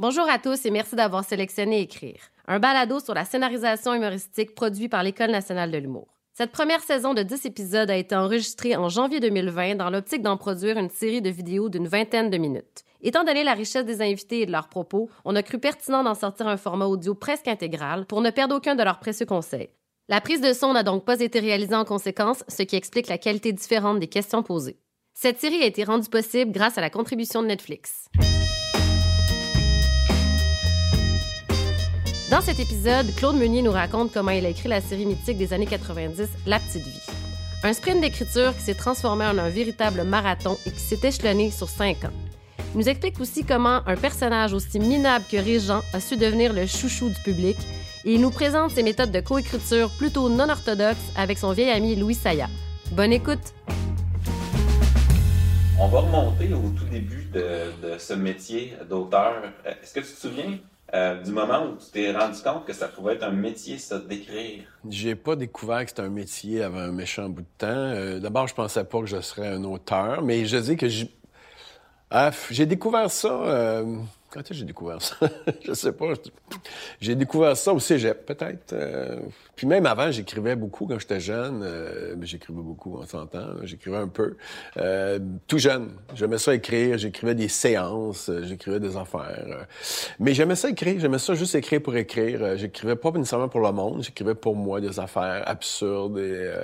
Bonjour à tous et merci d'avoir sélectionné Écrire, un balado sur la scénarisation humoristique produit par l'École nationale de l'humour. Cette première saison de 10 épisodes a été enregistrée en janvier 2020 dans l'optique d'en produire une série de vidéos d'une vingtaine de minutes. Étant donné la richesse des invités et de leurs propos, on a cru pertinent d'en sortir un format audio presque intégral pour ne perdre aucun de leurs précieux conseils. La prise de son n'a donc pas été réalisée en conséquence, ce qui explique la qualité différente des questions posées. Cette série a été rendue possible grâce à la contribution de Netflix. Dans cet épisode, Claude Meunier nous raconte comment il a écrit la série mythique des années 90, La Petite Vie. Un sprint d'écriture qui s'est transformé en un véritable marathon et qui s'est échelonné sur cinq ans. Il nous explique aussi comment un personnage aussi minable que Régent a su devenir le chouchou du public et il nous présente ses méthodes de coécriture plutôt non orthodoxes avec son vieil ami Louis Saya. Bonne écoute! On va remonter au tout début de, de ce métier d'auteur. Est-ce que tu te souviens euh, du moment où tu t'es rendu compte que ça pouvait être un métier, ça, d'écrire? J'ai pas découvert que c'était un métier avant un méchant bout de temps. Euh, d'abord, je pensais pas que je serais un auteur, mais je dis que j'ai... Ah, j'ai découvert ça... Euh, quand j'ai découvert ça? je sais pas. J'ai découvert ça au cégep, peut-être. Euh. Puis même avant, j'écrivais beaucoup quand j'étais jeune. Euh, j'écrivais beaucoup, on s'entend. J'écrivais un peu. Euh, tout jeune. J'aimais ça écrire. J'écrivais des séances. J'écrivais des affaires. Mais j'aimais ça écrire. J'aimais ça juste écrire pour écrire. J'écrivais pas nécessairement pour le monde. J'écrivais pour moi des affaires absurdes.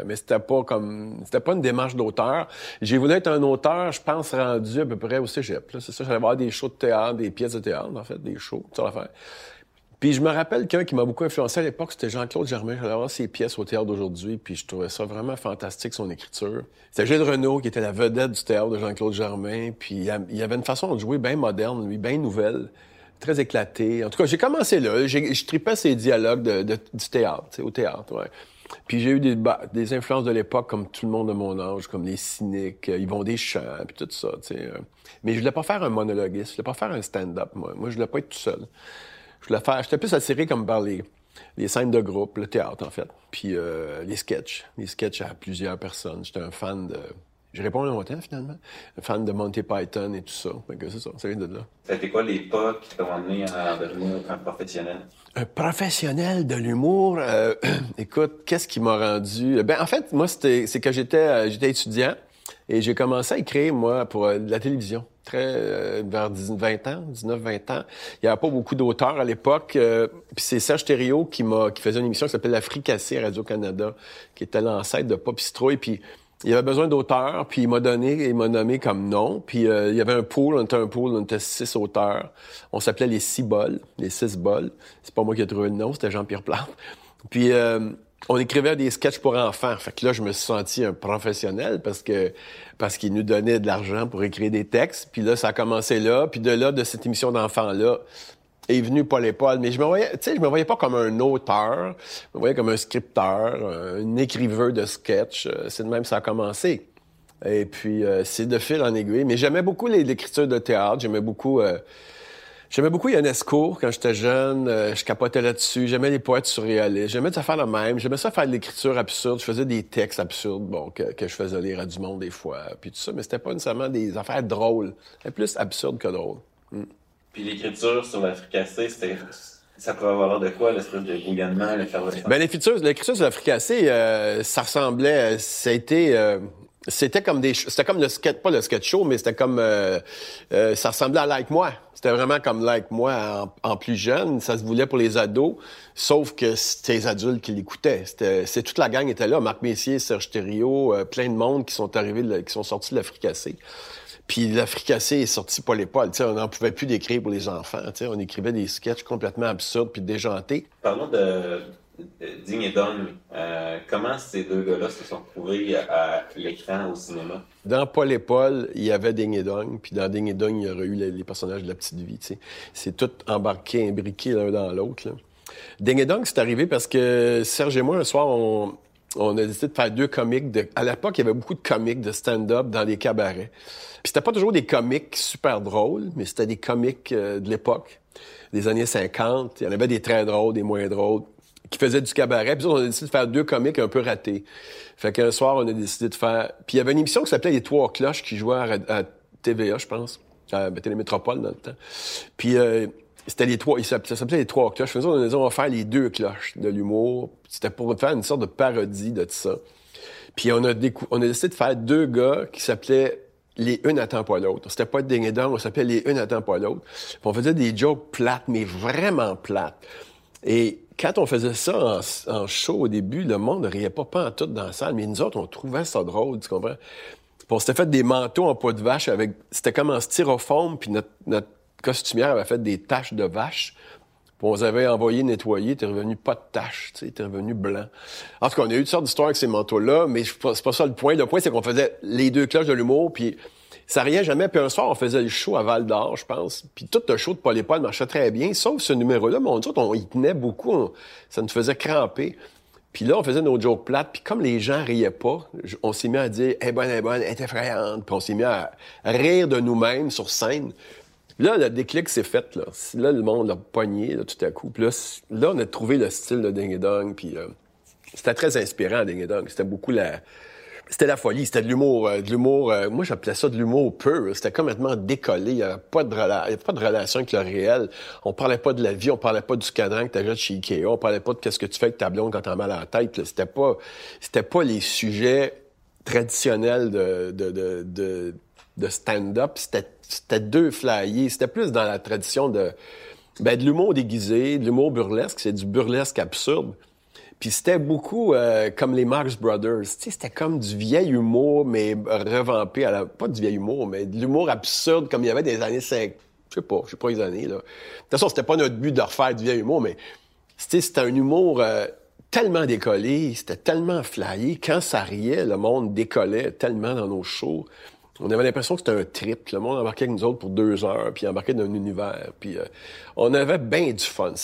Mais c'était pas comme... C'était pas une démarche d'auteur. J'ai voulu être un auteur, je pense, rendu à peu près au cégep. C'est ça, j'allais voir des shows de théâtre, des pièces de théâtre, en fait, des shows, ça l'affaire. Puis je me rappelle qu'un qui m'a beaucoup influencé à l'époque, c'était Jean-Claude Germain. J'allais voir ses pièces au théâtre d'aujourd'hui, puis je trouvais ça vraiment fantastique, son écriture. C'était Gilles Renaud qui était la vedette du théâtre de Jean-Claude Germain, puis il y avait une façon de jouer bien moderne, lui, bien nouvelle, très éclatée. En tout cas, j'ai commencé là. Je tripais ces dialogues de, du théâtre, au théâtre, ouais. Puis j'ai eu des, des influences de l'époque, comme tout le monde de mon âge, comme les cyniques, euh, Yvon Deschamps, puis tout ça. Euh. Mais je voulais pas faire un monologuiste, je voulais pas faire un stand-up, moi. Moi, je voulais pas être tout seul. Je voulais faire... J'étais plus attiré comme par les, les scènes de groupe, le théâtre, en fait. Puis euh, les sketchs. Les sketchs à plusieurs personnes. J'étais un fan de je réponds longtemps, finalement. Fan de Monty Python et tout ça. c'est ça, ça vient de là. C'était quoi les pas qui t'ont amené à devenir un professionnel? Un professionnel de l'humour? Euh, écoute, qu'est-ce qui m'a rendu... Ben, en fait, moi, c'était, c'est que j'étais, euh, j'étais étudiant et j'ai commencé à écrire, moi, pour euh, de la télévision. Très, vers 20 ans, 19-20 ans. Il n'y avait pas beaucoup d'auteurs à l'époque. puis c'est Serge Thériault qui m'a, qui faisait une émission qui s'appelait La Fricassée Radio-Canada, qui était l'ancêtre de Pop. Puis il avait besoin d'auteurs, puis il m'a donné, il m'a nommé comme nom. Puis euh, il y avait un pool, on était un pool, on était six auteurs. On s'appelait les six bols, les six bols. C'est pas moi qui ai trouvé le nom, c'était Jean-Pierre Plante. Puis euh, on écrivait des sketchs pour enfants. Fait que là, je me suis senti un professionnel parce que parce qu'il nous donnait de l'argent pour écrire des textes. Puis là, ça a commencé là. Puis de là, de cette émission d'enfants-là, est venu Paul et mais je me voyais, tu sais, je me voyais pas comme un auteur, je me voyais comme un scripteur, un écriveur de sketch. Euh, c'est de même ça a commencé. Et puis, euh, c'est de fil en aiguille. Mais j'aimais beaucoup l'écriture de théâtre, j'aimais beaucoup... Euh, J'aimais beaucoup quand j'étais jeune. je capotais là-dessus. J'aimais les poètes surréalistes. J'aimais ça faire le même. J'aimais ça faire de l'écriture absurde. Je faisais des textes absurdes, bon, que, que, je faisais lire à du monde des fois, puis tout ça. Mais c'était pas nécessairement des affaires drôles. C'était plus absurde que drôle. Hmm. Puis l'écriture sur la fricassée, c'était ça pouvait avoir de quoi, l'espèce de bouillonnement, l'effervescence? Ben, l'écriture, l'écriture sur la fricassée, euh, ça ressemblait, a été, euh, c'était comme des, c'était comme le sketch, pas le sketch show, mais c'était comme, euh, euh, ça ressemblait à Like Moi. C'était vraiment comme Like Moi en, plus jeune. Ça se voulait pour les ados, sauf que c'était les adultes qui l'écoutaient. C'était, c'est toute la gang était là. Marc Messier, Serge Thériault, plein de monde qui sont arrivés, qui sont sortis de la fricassée. Puis la fricassée est sortie pas les poils. on n'en pouvait plus d'écrire pour les enfants. on écrivait des sketchs complètement absurdes puis déjantés. Parlons de, Ding et Dong. Euh, comment ces deux gars-là se sont retrouvés à l'écran au cinéma? Dans Paul et Paul, il y avait Ding et Dong, puis dans Ding et Dong, il y aurait eu les, personnages de la petite vie. C'est tout embarqué, imbriqué l'un dans l'autre. Ding et Dong, c'est arrivé parce que Serge et moi, un soir, on, on a décidé de faire deux comiques. De... À l'époque, il y avait beaucoup de comiques de stand-up dans les cabarets. Puis c'était pas toujours des comiques super drôles, mais c'était des comiques euh, de l'époque, des années 50. Il y en avait des très drôles, des moins drôles, qui faisaient du cabaret. Puis on a décidé de faire deux comiques un peu ratés. Fait qu'un soir, on a décidé de faire... Puis il y avait une émission qui s'appelait Les Trois Cloches qui jouait à, TVA, je pense, à Télémétropole dans le temps. Puis... Euh, c'était les trois, ça s'appelait les trois cloches. dit, on va faire les deux cloches de l'humour. C'était pour faire une sorte de parodie de tout ça. Puis on a, on a décidé de faire deux gars qui s'appelaient les une attend pas l'autre. C'était pas ding et on s'appelait les une attend pas l'autre. on faisait des jokes plates, mais vraiment plates. Et quand on faisait ça en, show au début, le monde ne riait pas, pas en tout dans la salle, mais nous autres, on trouvait ça drôle, tu comprends? Puis on s'était fait des manteaux en peau de vache avec... C'était comme en styrofoam, puis notre, notre costumière avait fait des taches de vache. Puis on les avait envoyé nettoyer, t'es revenu pas de taches, t'es revenu blanc. En tout cas, on a eu toutes sortes d'histoires avec ces manteaux-là, mais c'est pas ça le point. Le point, c'est qu'on faisait les deux cloches de l'humour, puis ça riait jamais. Puis un soir, on faisait le show à Val d'Or, je pense. Puis tout le show de Paul et marchait très bien, sauf ce numéro-là. Mais on dit, on y tenait beaucoup. ça nous faisait cramper. Puis là, on faisait nos jokes plates. Puis comme les gens riaient pas, on s'est mis à dire, est bonne, elle est bonne, elle est effrayante. Puis on s'est mis à rire de nous-mêmes sur scène. Là, le déclic s'est fait, là. Là, le monde l'a pogné, là, tout à coup. Puis là, on a trouvé le style de Ding Dong, puis euh, c'était très inspirant, Ding Dong. C'était beaucoup la... C'était la folie, c'était de l'humour, euh, de l'humour. Euh, moi, j'appelais ça de l'humour pur. C'était complètement décollé. Il n'y avait pas de, avait pas de relation avec le réel. On parlait pas de la vie, on parlait pas du cadran que tu achètes chez Ikea, on parlait pas de qu'est-ce que tu fais avec ta blonde quand t'as mal à la tête. C'était pas, c'était pas les sujets traditionnels de, de, de, de, de stand-up. C'était c'était deux flyers. C'était plus dans la tradition de, ben, de l'humour déguisé, de l'humour burlesque. C'est du burlesque absurde. Puis c'était beaucoup euh, comme les Marx Brothers. C'était comme du vieil humour, mais revampé. Pas du vieil humour, mais de l'humour absurde comme il y avait des années 5... Je sais pas, je sais pas les années, là. De toute façon, c'était pas notre but de refaire du vieil humour, mais c'était un humour euh, tellement décollé, c'était tellement flyé. Quand ça riait, le monde décollait tellement dans nos shows. On avait l'impression que c'était un trip. Le monde embarquait avec nous autres pour deux heures, puis embarquait dans un univers. Puis euh, on avait bien du fun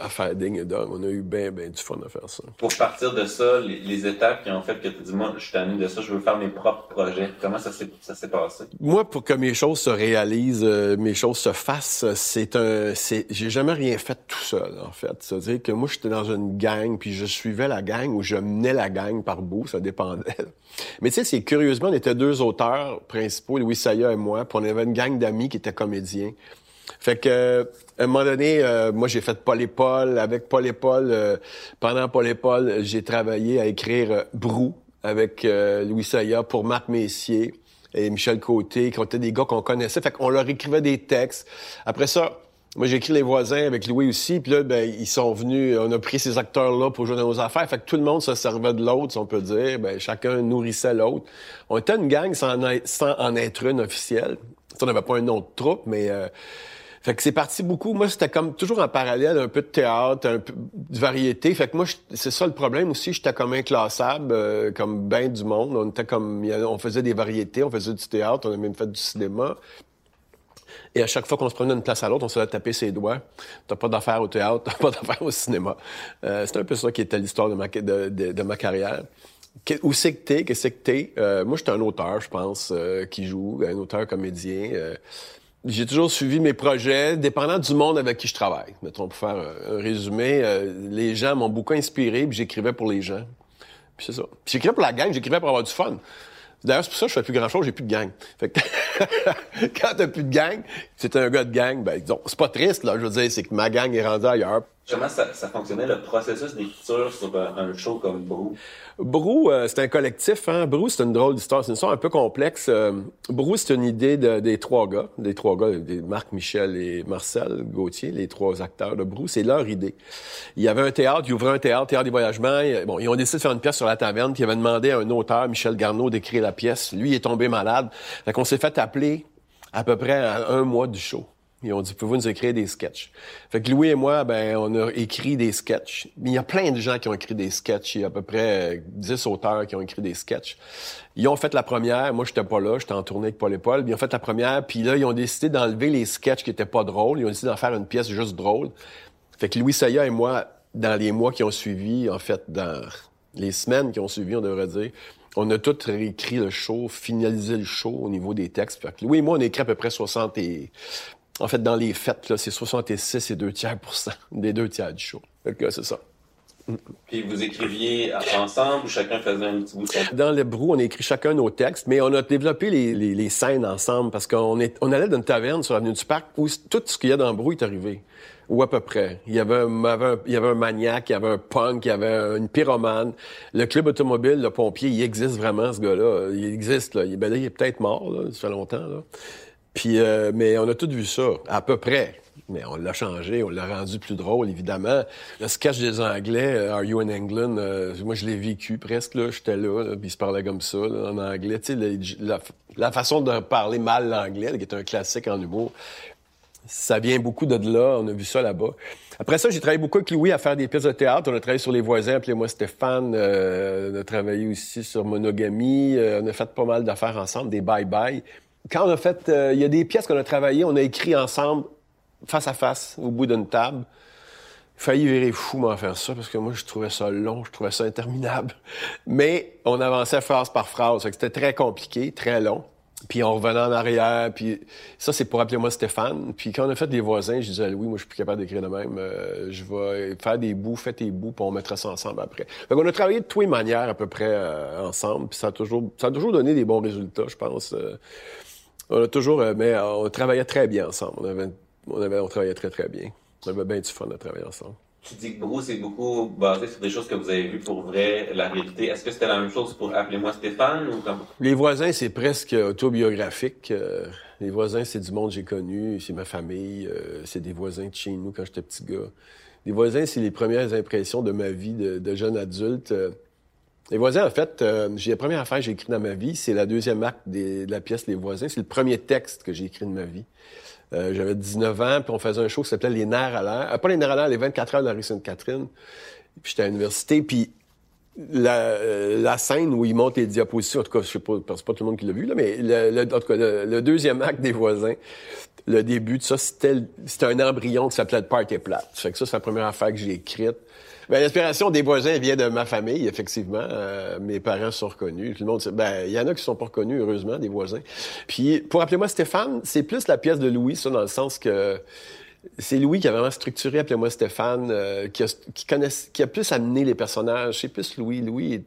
à faire Ding et Dong. On a eu bien, bien du fun à faire ça. Pour partir de ça, les, étapes qui ont fait que tu dis, moi, je suis tanné de ça, je veux faire mes propres projets. Comment ça s'est passé? Moi, pour que mes choses se réalisent, euh, mes choses se fassent, c'est un... c'est J'ai jamais rien fait tout seul, en fait. C'est-à-dire que moi, j'étais dans une gang, puis je suivais la gang ou je menais la gang par bout, ça dépendait. Mais tu sais, c'est curieusement, on était deux auteurs Louis Saya et moi, puis on avait une gang d'amis qui étaient comédiens. Fait que à un moment donné, euh, moi j'ai fait Paul et Paul. Avec Paul et Paul, euh, pendant Paul et Paul, j'ai travaillé à écrire euh, Brou avec Louis Saya pour Marc Messier et Michel Côté, qui étaient des gars qu'on connaissait. Fait qu'on leur écrivait des textes. Après ça, moi, j'ai écrit Les Voisins avec Louis aussi, puis là, ben, ils sont venus, on a pris ces acteurs-là pour jouer dans nos affaires. Fait que tout le monde se servait de l'autre, si on peut dire. Ben, chacun nourrissait l'autre. On était une gang sans en être, une officielle. On n'avait pas un nom de troupe, mais... Euh, fait que c'est parti beaucoup. Moi, c'était comme toujours en parallèle, un peu de théâtre, un peu de variété. Fait que moi, c'est ça le problème aussi. J'étais comme inclassable, euh, comme ben du monde. On était comme, on faisait des variétés, on faisait du théâtre, on a même fait du cinéma. Et à chaque fois qu'on se prenait d'une place à l'autre, on se taper ses doigts. T'as pas d'affaires au théâtre, t'as pas d'affaires au cinéma. Euh, c'est un peu ça qui était l'histoire de ma, de, de, ma carrière. où c'est que t'es? Qu'est-ce que t'es? Euh, moi, j'étais un auteur, je pense, euh, qui joue, un auteur comédien. Euh, j'ai toujours suivi mes projets, dépendant du monde avec qui je travaille. Mettons, pour faire un, résumé, les gens m'ont beaucoup inspiré, puis j'écrivais pour les gens. Puis c'est ça. Puis j'écrivais pour la gang, j'écrivais pour avoir du fun. D'ailleurs, c'est pour ça que je fais plus grand-chose, j'ai plus de gang. Fait que quand t'as plus de gang, c'est un gars de gang, ben, c'est pas triste, là, je veux dire, c'est que ma gang est rendue ailleurs. Comment ça, ça fonctionnait, le processus d'écriture sur un show comme Brou? Brou, euh, c'est un collectif. Hein? Brou, c'est une drôle d'histoire. C'est une histoire un peu complexe. Euh, Brou, c'est une idée de, des trois gars. Des trois gars, des Marc, Michel et Marcel Gauthier, les trois acteurs de Brou. C'est leur idée. Il y avait un théâtre, ils ouvraient un théâtre, théâtre des voyagements. Bon, ils ont décidé de faire une pièce sur la taverne, puis ils avaient demandé à un auteur, Michel Garneau, d'écrire la pièce. Lui, il est tombé malade. Fait qu'on s'est fait appeler à peu près à un mois du show. Ils ont dit, pouvez-vous nous écrire des sketchs? Fait que Louis et moi, ben, on a écrit des sketchs. Il y a plein de gens qui ont écrit des sketchs. Il y a à peu près 10 auteurs qui ont écrit des sketchs. Ils ont fait la première. Moi, j'étais pas là. J'étais en tournée avec Paul et Paul. Ils ont fait la première. Puis là, ils ont décidé d'enlever les sketchs qui étaient pas drôles. Ils ont décidé d'en faire une pièce juste drôle. Fait que Louis Saya et moi, dans les mois qui ont suivi, en fait, dans les semaines qui ont suivi, on devrait dire, on a tout réécrit le show, finalisé le show au niveau des textes. Fait que Louis et moi, on a écrit à peu près 60 et en fait, dans les fêtes, c'est 66 et 2 tiers pour cent des deux tiers du show. c'est ça. Puis vous écriviez ensemble ou chacun faisait un petit bout de Dans le brou, on a écrit chacun nos textes, mais on a développé les, les, les scènes ensemble parce qu'on est, on allait dans une taverne sur l'avenue du Parc où tout ce qu'il y a dans le brou est arrivé. Ou à peu près. Il y avait un, il y avait un maniaque, il y avait un punk, il y avait une pyromane. Le club automobile, le pompier, il existe vraiment, ce gars-là. Il existe, là. Il, ben là, il est peut-être mort, là. Ça fait longtemps, là. Puis, euh, mais on a tout vu ça, à peu près. Mais on l'a changé, on l'a rendu plus drôle, évidemment. Le sketch des Anglais, euh, Are You in England? Euh, moi, je l'ai vécu presque, là. J'étais là, puis il se parlait comme ça, là, en anglais. Tu sais, la, façon de parler mal l'anglais, qui est un classique en humour, ça vient beaucoup de là. On a vu ça là-bas. Après ça, j'ai travaillé beaucoup avec Louis à faire des pièces de théâtre. On a travaillé sur Les Voisins, appelez-moi Stéphane. Euh, on a travaillé aussi sur Monogamie. on a fait pas mal d'affaires ensemble, des bye-bye. Quand on a fait... Il y a des pièces qu'on a travaillées, on a écrit ensemble face à face, au bout d'une table. Failli virer fou m'en faire ça parce que moi je trouvais ça long, je trouvais ça interminable. Mais on avançait phrase par phrase, c'était très compliqué, très long. Puis on revenait en arrière, puis ça c'est pour appeler moi Stéphane. Puis quand on a fait des voisins, je disais Louis, moi je suis plus capable d'écrire de même. Euh, je vais faire des bouts, fais tes bouts, puis on mettra ça ensemble après. Donc on a travaillé de toutes les manières à peu près euh, ensemble, puis ça a toujours, ça a toujours donné des bons résultats, je pense. Euh. on a toujours, mais on travaillait très bien ensemble. On avait on, avait, on travaillait très, très bien. On avait bien du fun à travailler ensemble. Tu dis que Bruce est beaucoup basé sur des choses que vous avez vues pour vrai, la réalité. Est-ce que c'était la même chose pour Appelez-moi Stéphane ou comme... Les voisins, c'est presque autobiographique. Euh, les voisins, c'est du monde que j'ai connu, c'est ma famille, euh, c'est des voisins de chez nous quand j'étais petit gars. Les voisins, c'est les premières impressions de ma vie de, jeune adulte. Euh, les voisins, en fait, j'ai la première affaire que j'ai écrite dans ma vie, c'est la deuxième acte de la pièce Les voisins. C'est le premier texte que j'ai écrit de ma vie. Euh, j'avais 19 ans, puis on faisait un show qui s'appelait Les Nerfs à l'air. Euh, pas Les Nerfs à l'air, les 24 heures de la rue Sainte-Catherine. Puis j'étais à l'université, puis la, euh, la, scène où ils montent les diapositives, en tout cas, je sais pas, c'est pas tout le monde qui l'a vu, là, mais le, en tout cas, le, deuxième acte des voisins, le début de ça, c'était, un embryon qui s'appelait Party Plate. Fait que ça, c'est la première affaire que j'ai écrite. Ben, l'inspiration des voisins vient de ma famille, effectivement. Euh, mes parents sont reconnus. Tout le monde, ben, il y en a qui sont pas reconnus, heureusement, des voisins. Puis, pour appeler moi Stéphane, c'est plus la pièce de Louis, ça, dans le sens que c'est Louis qui a vraiment structuré Appelez-moi Stéphane, euh, qui, a, qui, a plus amené les personnages. C'est plus Louis. Louis,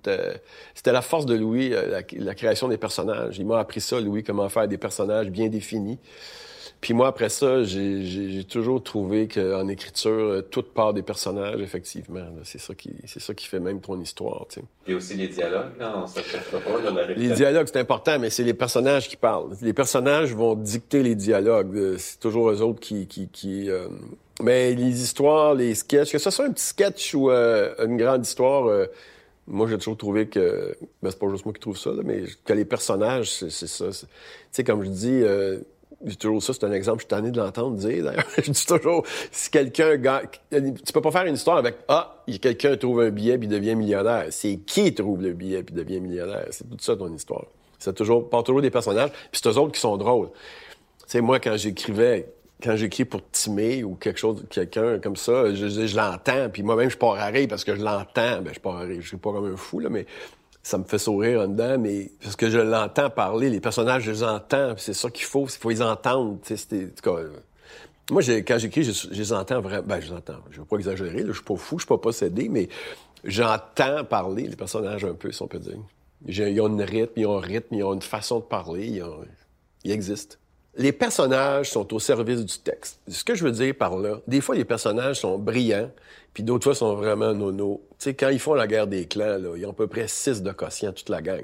c'était la force de Louis, euh, la, création des personnages. Il m'a appris ça, Louis, comment faire des personnages bien définis. Puis moi, après ça, j'ai toujours trouvé qu'en écriture, euh, toute part des personnages, effectivement. C'est ça qui c'est ça qui fait même ton histoire. Et aussi les dialogues, non? Ça pas, la Les dialogues, c'est important, mais c'est les personnages qui parlent. Les personnages vont dicter les dialogues. Euh, c'est toujours eux autres qui... qui, qui euh... Mais les histoires, les sketchs, que ce soit un petit sketch ou euh, une grande histoire... Moi, j'ai toujours trouvé que, ben, c'est pas juste moi qui trouve ça, là, mais que les personnages, c'est ça. Tu sais, comme je dis, j'ai toujours ça, c'est un exemple, je suis tanné de l'entendre dire, d'ailleurs. je dis toujours, si quelqu'un tu peux pas faire une histoire avec, ah, quelqu'un trouve un billet puis devient millionnaire. C'est qui trouve le billet puis devient millionnaire? C'est tout ça ton histoire. C'est toujours, pas toujours des personnages, puis c'est eux autres qui sont drôles. Tu sais, moi, quand j'écrivais, quand j'écris pour Timé ou quelque chose, quelqu'un comme ça, je, je, l'entends, puis moi-même, je pars à rire parce que je l'entends. Ben, je pars à rire, je suis pas comme un fou, là, mais ça me fait sourire en dedans, mais parce que je l'entends parler, les personnages, je les entends, c'est ça qu'il faut, il faut les entendre. moi, quand j'écris, je, les entends vraiment. Ben, je les entends. Je veux pas exagérer, je suis pas fou, je suis pas possédé, mais j'entends parler les personnages un peu, si on peut dire. Ils ont une rythme, ils ont un rythme, ils ont une façon de parler, ils, ils existent. Les personnages sont au service du texte. Ce que je veux dire par là, des fois, les personnages sont brillants, puis d'autres fois, sont vraiment nono. Sais, quand ils font la guerre des clans, là, ils ont à peu près six de quotient, toute la gang.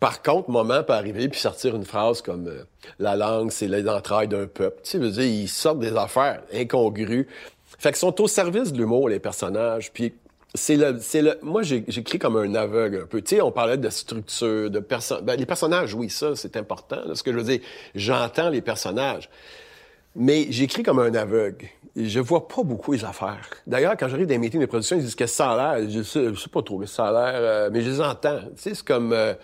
Par contre, moment peut arriver puis sortir une phrase comme euh, la langue, c'est l'entraille d'un peuple. Tu veux dire, ils sortent des affaires incongrues. Fait qu'ils sont au service de l'humour, les personnages. Puis c'est le, c'est le, moi j'écris comme un aveugle un peu. Tu sais, on parlait de structure, de personnes. Ben, les personnages, oui, ça c'est important. Ce que je veux dire, j'entends les personnages, mais j'écris comme un aveugle. Je vois pas beaucoup les affaires. D'ailleurs, quand j'arrive dans les meetings de production, ils disent que ça a l'air. Je sais, je sais pas trop que ça a l'air, euh, mais je les entends. Tu sais, c'est comme euh,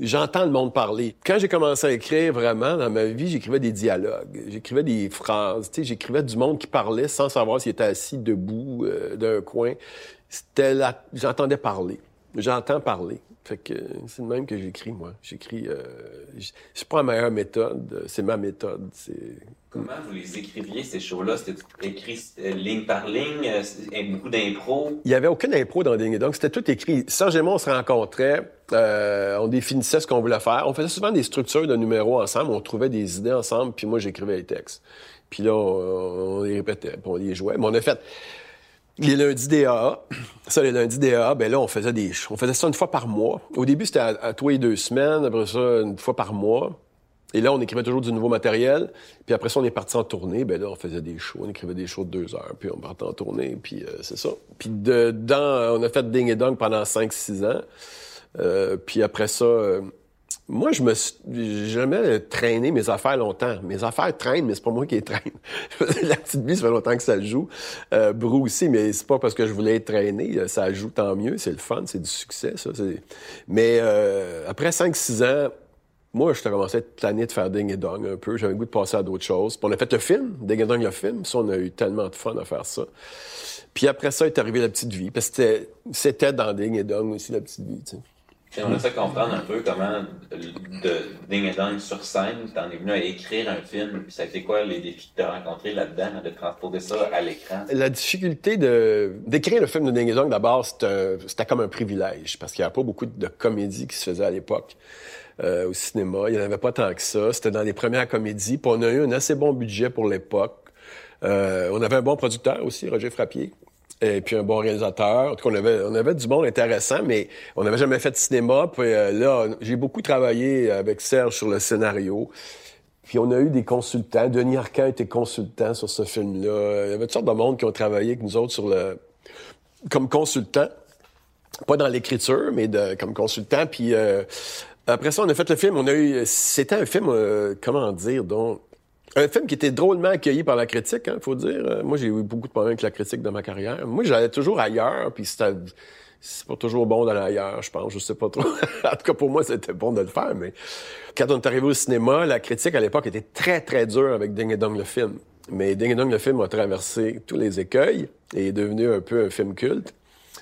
j'entends le monde parler. Quand j'ai commencé à écrire vraiment dans ma vie, j'écrivais des dialogues, j'écrivais des phrases, tu sais, j'écrivais du monde qui parlait sans savoir s'il était assis debout euh, d'un coin. C'était j'entendais parler. J'entends parler. Fait que c'est le même que j'écris, moi. J'écris. Euh, je pas la meilleure méthode. C'est ma méthode. C'est. Comment vous les écriviez, ces shows-là? C'était écrit euh, ligne par ligne, euh, beaucoup d'impro? Il n'y avait aucune impro dans Ding Donc, c'était tout écrit. Serge et moi, on se rencontrait, euh, on définissait ce qu'on voulait faire. On faisait souvent des structures de numéros ensemble, on trouvait des idées ensemble, puis moi, j'écrivais les textes. Puis là, on, les répétait, puis on les jouait. Mais on a fait les lundis DA. Ça, les lundis DA, ben là, on faisait des On faisait ça une fois par mois. Au début, c'était à, à tous les deux semaines. Après ça, une fois par mois. Et là, on écrivait toujours du nouveau matériel. Puis après ça, on est parti en tournée. Ben là, on faisait des shows. On écrivait des shows de deux heures. Puis on partait en tournée. Puis euh, c'est ça. Puis dedans, on a fait Ding et Dong pendant 5-6 ans. Euh, puis après ça, euh, moi, je me suis jamais traîné mes affaires longtemps. Mes affaires traînent, mais c'est pas moi qui les traîne. la petite vie, ça fait longtemps que ça joue. Euh, Brou aussi, mais c'est pas parce que je voulais être traîné. Ça joue tant mieux. C'est le fun, c'est du succès, ça. Mais euh, après 5-6 ans, moi, je commencé à plané de faire Ding et Dong un peu. J'avais le goût de passer à d'autres choses. Puis on a fait le film, Ding et Dong le film. Ça, on a eu tellement de fun à faire ça. Puis après ça est arrivé la petite vie. Parce que c'était dans Ding et Dong aussi, la petite vie, tu sais. On essaie de comprendre un peu comment, de Ding Dong sur scène, t'en es venu à écrire un film, puis ça a été quoi les défis que tu as rencontrés là-dedans, de transposer ça à l'écran? La difficulté d'écrire le film de Ding et Dong, d'abord, c'était comme un privilège, parce qu'il n'y avait pas beaucoup de comédies qui se faisaient à l'époque. Euh, au cinéma. Il n'y en avait pas tant que ça. C'était dans les premières comédies. Puis on a eu un assez bon budget pour l'époque. Euh, on avait un bon producteur aussi, Roger Frappier et puis un bon réalisateur. En tout cas, on avait, on avait du bon intéressant, mais on n'avait jamais fait de cinéma. Puis euh, là, j'ai beaucoup travaillé avec Serge sur le scénario. Puis on a eu des consultants. Denis Arcand était consultant sur ce film-là. Il y avait toutes sortes de monde qui ont travaillé avec nous autres sur le comme consultant. Pas dans l'écriture, mais comme consultant. Puis euh, après ça, on a fait le film. On a eu, c'était un film, euh, comment dire, donc un film qui était drôlement accueilli par la critique, hein, faut dire. Euh, moi, j'ai eu beaucoup de problèmes avec la critique dans ma carrière. Moi, j'allais toujours ailleurs, puis c'était c'est pas toujours bon d'aller ailleurs, je pense. Je sais pas trop. en tout cas, pour moi, c'était bon de le faire, mais quand on est arrivé au cinéma, la critique à l'époque était très, très dure avec Ding et Dong le film. Mais Ding et Dong le film a traversé tous les écueils et est devenu un peu un film culte.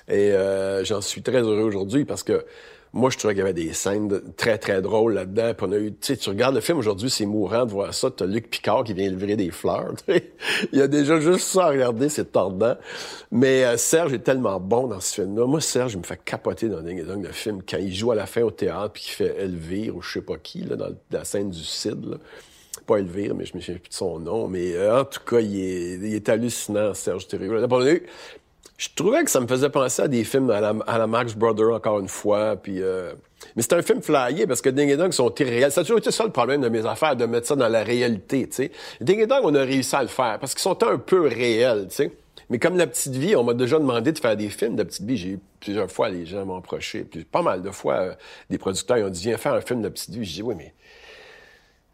Et euh, j'en suis très heureux aujourd'hui parce que moi, je trouvais qu'il y avait des scènes très, très drôles là-dedans. On a eu, tu sais, tu regardes le film aujourd'hui, c'est mourant de voir ça. T'as Luc Picard qui vient livrer des fleurs. Il y a déjà juste ça à regarder, c'est tordant. Mais euh, Serge est tellement bon dans ce film-là. Moi, Serge, il me fait capoter dans Ding Dong, le film, quand il joue à la fin au théâtre, puis qu'il fait Elvire ou je sais pas qui, là, dans la scène du Cid. Là. Pas Elvire, mais je me souviens plus de son nom. Mais euh, en tout cas, il est, il est hallucinant, Serge Thériault. Je trouvais que ça me faisait penser à des films à la, Max Brother, encore une fois. Puis, euh... Mais c'est un film flyé parce que Ding et Dong sont irréels. Ça a toujours été ça le problème de mes affaires, de mettre ça dans la réalité, sais. Ding et Dong, on a réussi à le faire parce qu'ils sont un peu réels, sais. Mais comme La Petite Vie, on m'a déjà demandé de faire des films de La Petite Vie. J'ai eu plusieurs fois, les gens m'ont approché. Puis pas mal de fois, euh, des producteurs ils ont dit, viens faire un film de La Petite Vie. J'ai dit, oui, mais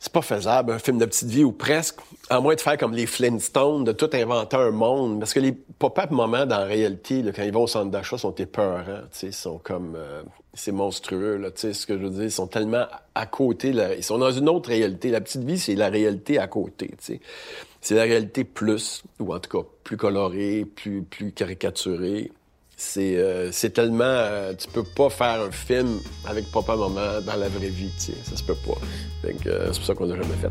c'est pas faisable, un film de petite vie ou presque, à moins de faire comme les Flintstones, de tout inventer un monde. Parce que les pop-up moments, dans la réalité, là, quand ils vont au centre d'achat, sont épeurants, sais, sont comme... Euh, c'est monstrueux, là, tu sais, ce que je veux dire. Ils sont tellement à côté, là, ils sont dans une autre réalité. La petite vie, c'est la réalité à côté, tu sais. C'est la réalité plus, ou en tout cas, plus colorée, plus, plus caricaturée c'est euh, c'est tellement euh, tu peux pas faire un film avec papa maman dans la vraie vie tu sais ça se peut pas donc euh, c'est pour ça qu'on l'a jamais fait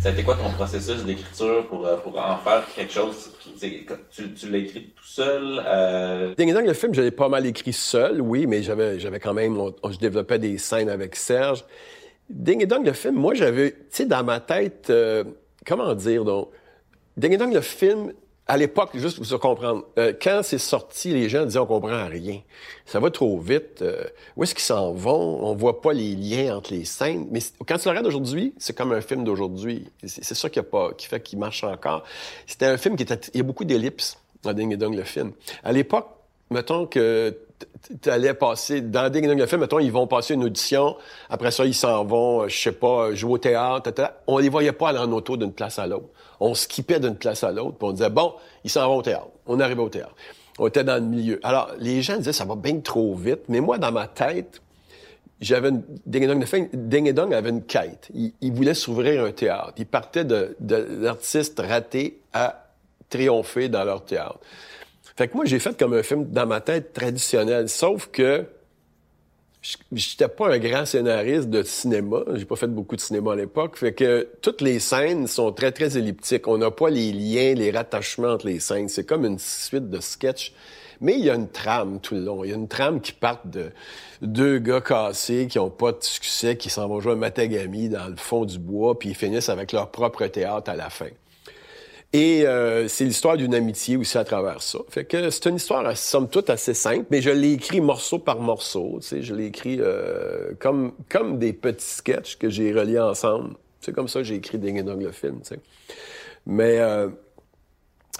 Ça a été quoi ton processus d'écriture pour, pour en faire quelque chose? Tu, tu l'as écrit tout seul? Euh... Ding Dong, le film, je l'ai pas mal écrit seul, oui, mais j'avais, j'avais quand même, je développais des scènes avec Serge. Ding et Dong, le film, moi, j'avais, tu sais, dans ma tête, euh, comment dire, donc, Ding et Dong, le film, à l'époque, juste pour se comprendre, euh, quand c'est sorti, les gens disaient on comprend rien. Ça va trop vite. Euh, où est-ce qu'ils s'en vont? On voit pas les liens entre les scènes. Mais quand tu le regardes aujourd'hui, c'est comme un film d'aujourd'hui. C'est ça qui, pas, qui fait qu'il marche encore. C'était un film qui était... Il y a beaucoup d'ellipses dans Ding et Dong, le film. À l'époque, mettons que tu allais passer dans des le film, mettons, ils vont passer une audition, après ça, ils s'en vont, euh, je sais pas, jouer au théâtre, on les voyait pas aller en auto d'une place à l'autre. On skippait d'une place à l'autre, puis on disait, bon, ils s'en vont au théâtre. On arrivait au théâtre. On était dans le milieu. Alors, les gens disaient, ça va bien trop vite, mais moi, dans ma tête, j'avais une, Ding Dong avait une quête. Il, il voulait s'ouvrir un théâtre. Il partait de, de l'artiste raté à triompher dans leur théâtre. Fait que moi, j'ai fait comme un film dans ma tête traditionnel, sauf que j'étais pas un grand scénariste de cinéma. J'ai pas fait beaucoup de cinéma à l'époque. Fait que toutes les scènes sont très, très elliptiques. On n'a pas les liens, les rattachements entre les scènes. C'est comme une suite de sketchs. Mais il y a une trame tout le long. Il y a une trame qui part de deux gars cassés qui ont pas de succès, qui s'en vont jouer un matagami dans le fond du bois, puis ils finissent avec leur propre théâtre à la fin. Et euh, c'est l'histoire d'une amitié aussi à travers ça. Fait que c'est une histoire, somme toute, assez simple, mais je l'ai écrit morceau par morceau. Je l'ai écrit euh, comme, des petits sketchs que j'ai reliés ensemble. C'est comme ça que j'ai écrit Ding Dong, le film. Mais euh,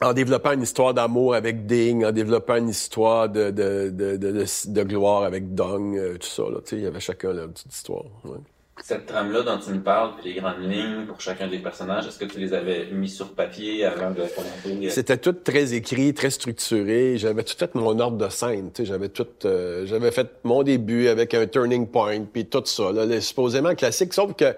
en développant une histoire d'amour avec Ding, en développant une histoire de, gloire avec Dong, tout ça, il y avait chacun leur petite histoire. Cette trame-là dont tu me parles, les grandes lignes pour chacun des personnages, est-ce que tu les avais mis sur papier avant de commenter? C'était tout très écrit, très structuré. J'avais tout fait mon ordre de scène. J'avais tout, euh, j'avais fait mon début avec un turning point, puis tout ça. Là, supposément classique, sauf que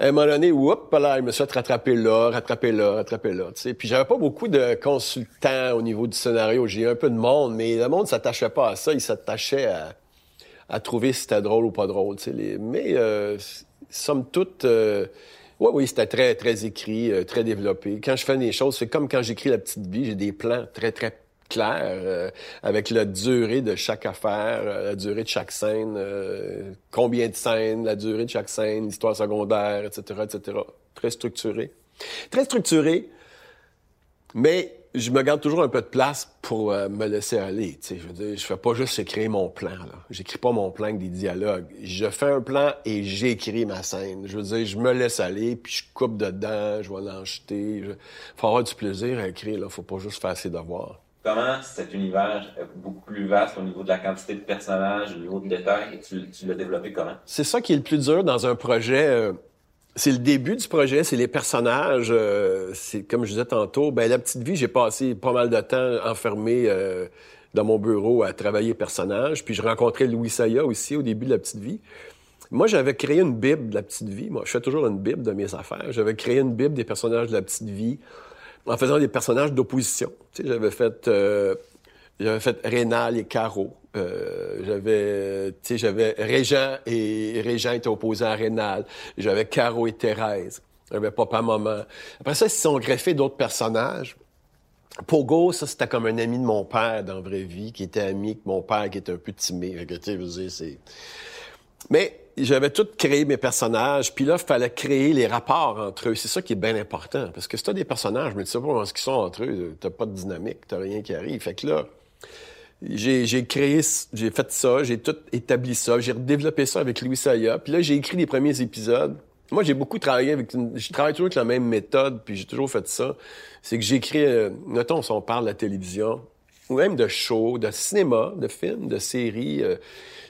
à un moment donné, là, il me suis rattraper là, rattraper là, rattraper là. Puis j'avais pas beaucoup de consultants au niveau du scénario. J'ai un peu de monde, mais le monde s'attachait pas à ça. Il s'attachait à à trouver si c'était drôle ou pas drôle. Les... Mais, euh, somme toute, euh... oui, oui, c'était très, très écrit, euh, très développé. Quand je fais des choses, c'est comme quand j'écris La Petite Vie, j'ai des plans très, très clairs euh, avec la durée de chaque affaire, euh, la durée de chaque scène, combien de scènes, la durée de chaque scène, l'histoire secondaire, etc., etc. Très structuré. Très structuré, mais je me garde toujours un peu de place pour euh, me laisser aller. Je veux dire, je fais pas juste écrire mon plan. Là. J'écris pas mon plan avec des dialogues. Je fais un plan et j'écris ma scène. Je veux dire, je me laisse aller, puis je coupe dedans, je vais l'enjeter. Je... faut avoir du plaisir à écrire. Là. Faut pas juste faire ses devoirs. Comment cet univers est beaucoup plus vaste au niveau de la quantité de personnages, au niveau de détails, tu, tu l'as développé comment? C'est ça qui est le plus dur dans un projet... Euh, c'est le début du projet, c'est les personnages. Euh, c'est comme je disais tantôt, ben la petite vie, j'ai passé pas mal de temps enfermé euh, dans mon bureau à travailler personnages. Puis je rencontrais Louis Saya aussi au début de la petite vie. Moi, j'avais créé une bible de la petite vie. Moi, je fais toujours une bible de mes affaires. J'avais créé une bible des personnages de la petite vie en faisant des personnages d'opposition. Tu sais, j'avais fait, euh, j'avais fait Rénal et Caro. Euh, j'avais, tu sais, j'avais Régent et Régent était opposé à Rénal. J'avais Caro et Thérèse. J'avais papa, maman. Après ça, ils se sont greffés d'autres personnages. Pogo, ça, c'était comme un ami de mon père dans la vraie vie, qui était ami avec mon père, qui était un peu je c'est... Mais j'avais tout créé mes personnages, puis là, il fallait créer les rapports entre eux. C'est ça qui est bien important. Parce que si t'as des personnages, mais tu sais pas comment ils sont entre eux, t'as pas de dynamique, t'as rien qui arrive. Fait que là, j'ai créé, j'ai fait ça, j'ai tout établi ça, j'ai redéveloppé ça avec Louis Saya. Puis là, j'ai écrit les premiers épisodes. Moi, j'ai beaucoup travaillé avec, je travaille toujours avec la même méthode, puis j'ai toujours fait ça. C'est que j'écris, euh, notons, si on parle de la télévision, ou même de show, de cinéma, de films, de séries, euh,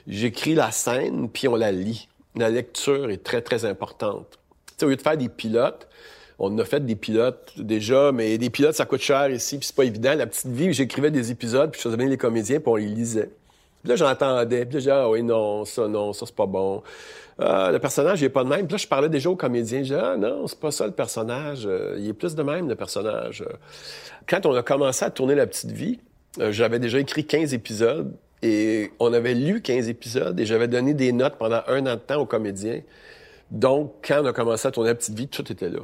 j'écris la scène, puis on la lit. La lecture est très, très importante. Tu sais, au lieu de faire des pilotes, on a fait des pilotes déjà, mais des pilotes, ça coûte cher ici, puis c'est pas évident. La petite vie, j'écrivais des épisodes, puis je faisais bien les comédiens, puis on les lisait. Puis là, j'entendais, puis là, je disais, ah oui, non, ça, non, ça, c'est pas bon. Ah, le personnage, il est pas de même. Puis là, je parlais déjà aux comédiens. Je disais, ah non, c'est pas ça le personnage. Euh, il est plus de même, le personnage. Quand on a commencé à tourner La Petite Vie, euh, j'avais déjà écrit 15 épisodes et on avait lu 15 épisodes et j'avais donné des notes pendant un an de temps aux comédiens. Donc, quand on a commencé à tourner La Petite Vie, tout était là.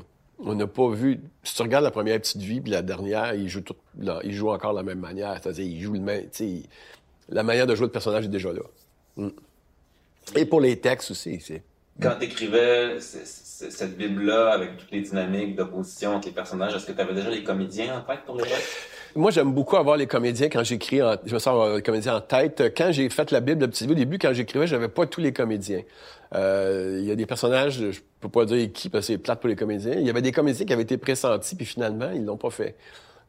On n'a pas vu. Si tu regardes la première petite vie puis la dernière, il joue tout, il joue encore de la même manière. C'est-à-dire, il joue le même. La manière de jouer le personnage est déjà là. Mm. Et pour les textes aussi, c'est. Quand tu écrivais cette Bible-là avec toutes les dynamiques d'opposition entre les personnages, est-ce que tu avais déjà les comédiens en tête pour les Moi, j'aime beaucoup avoir les comédiens quand j'écris. Je me sens avoir les comédiens en tête. Quand j'ai fait la Bible de Petit au début, quand j'écrivais, j'avais pas tous les comédiens. Euh, il y a des personnages, je peux pas dire qui, parce que c'est plate pour les comédiens. Il y avait des comédiens qui avaient été pressentis, puis finalement, ils l'ont pas fait.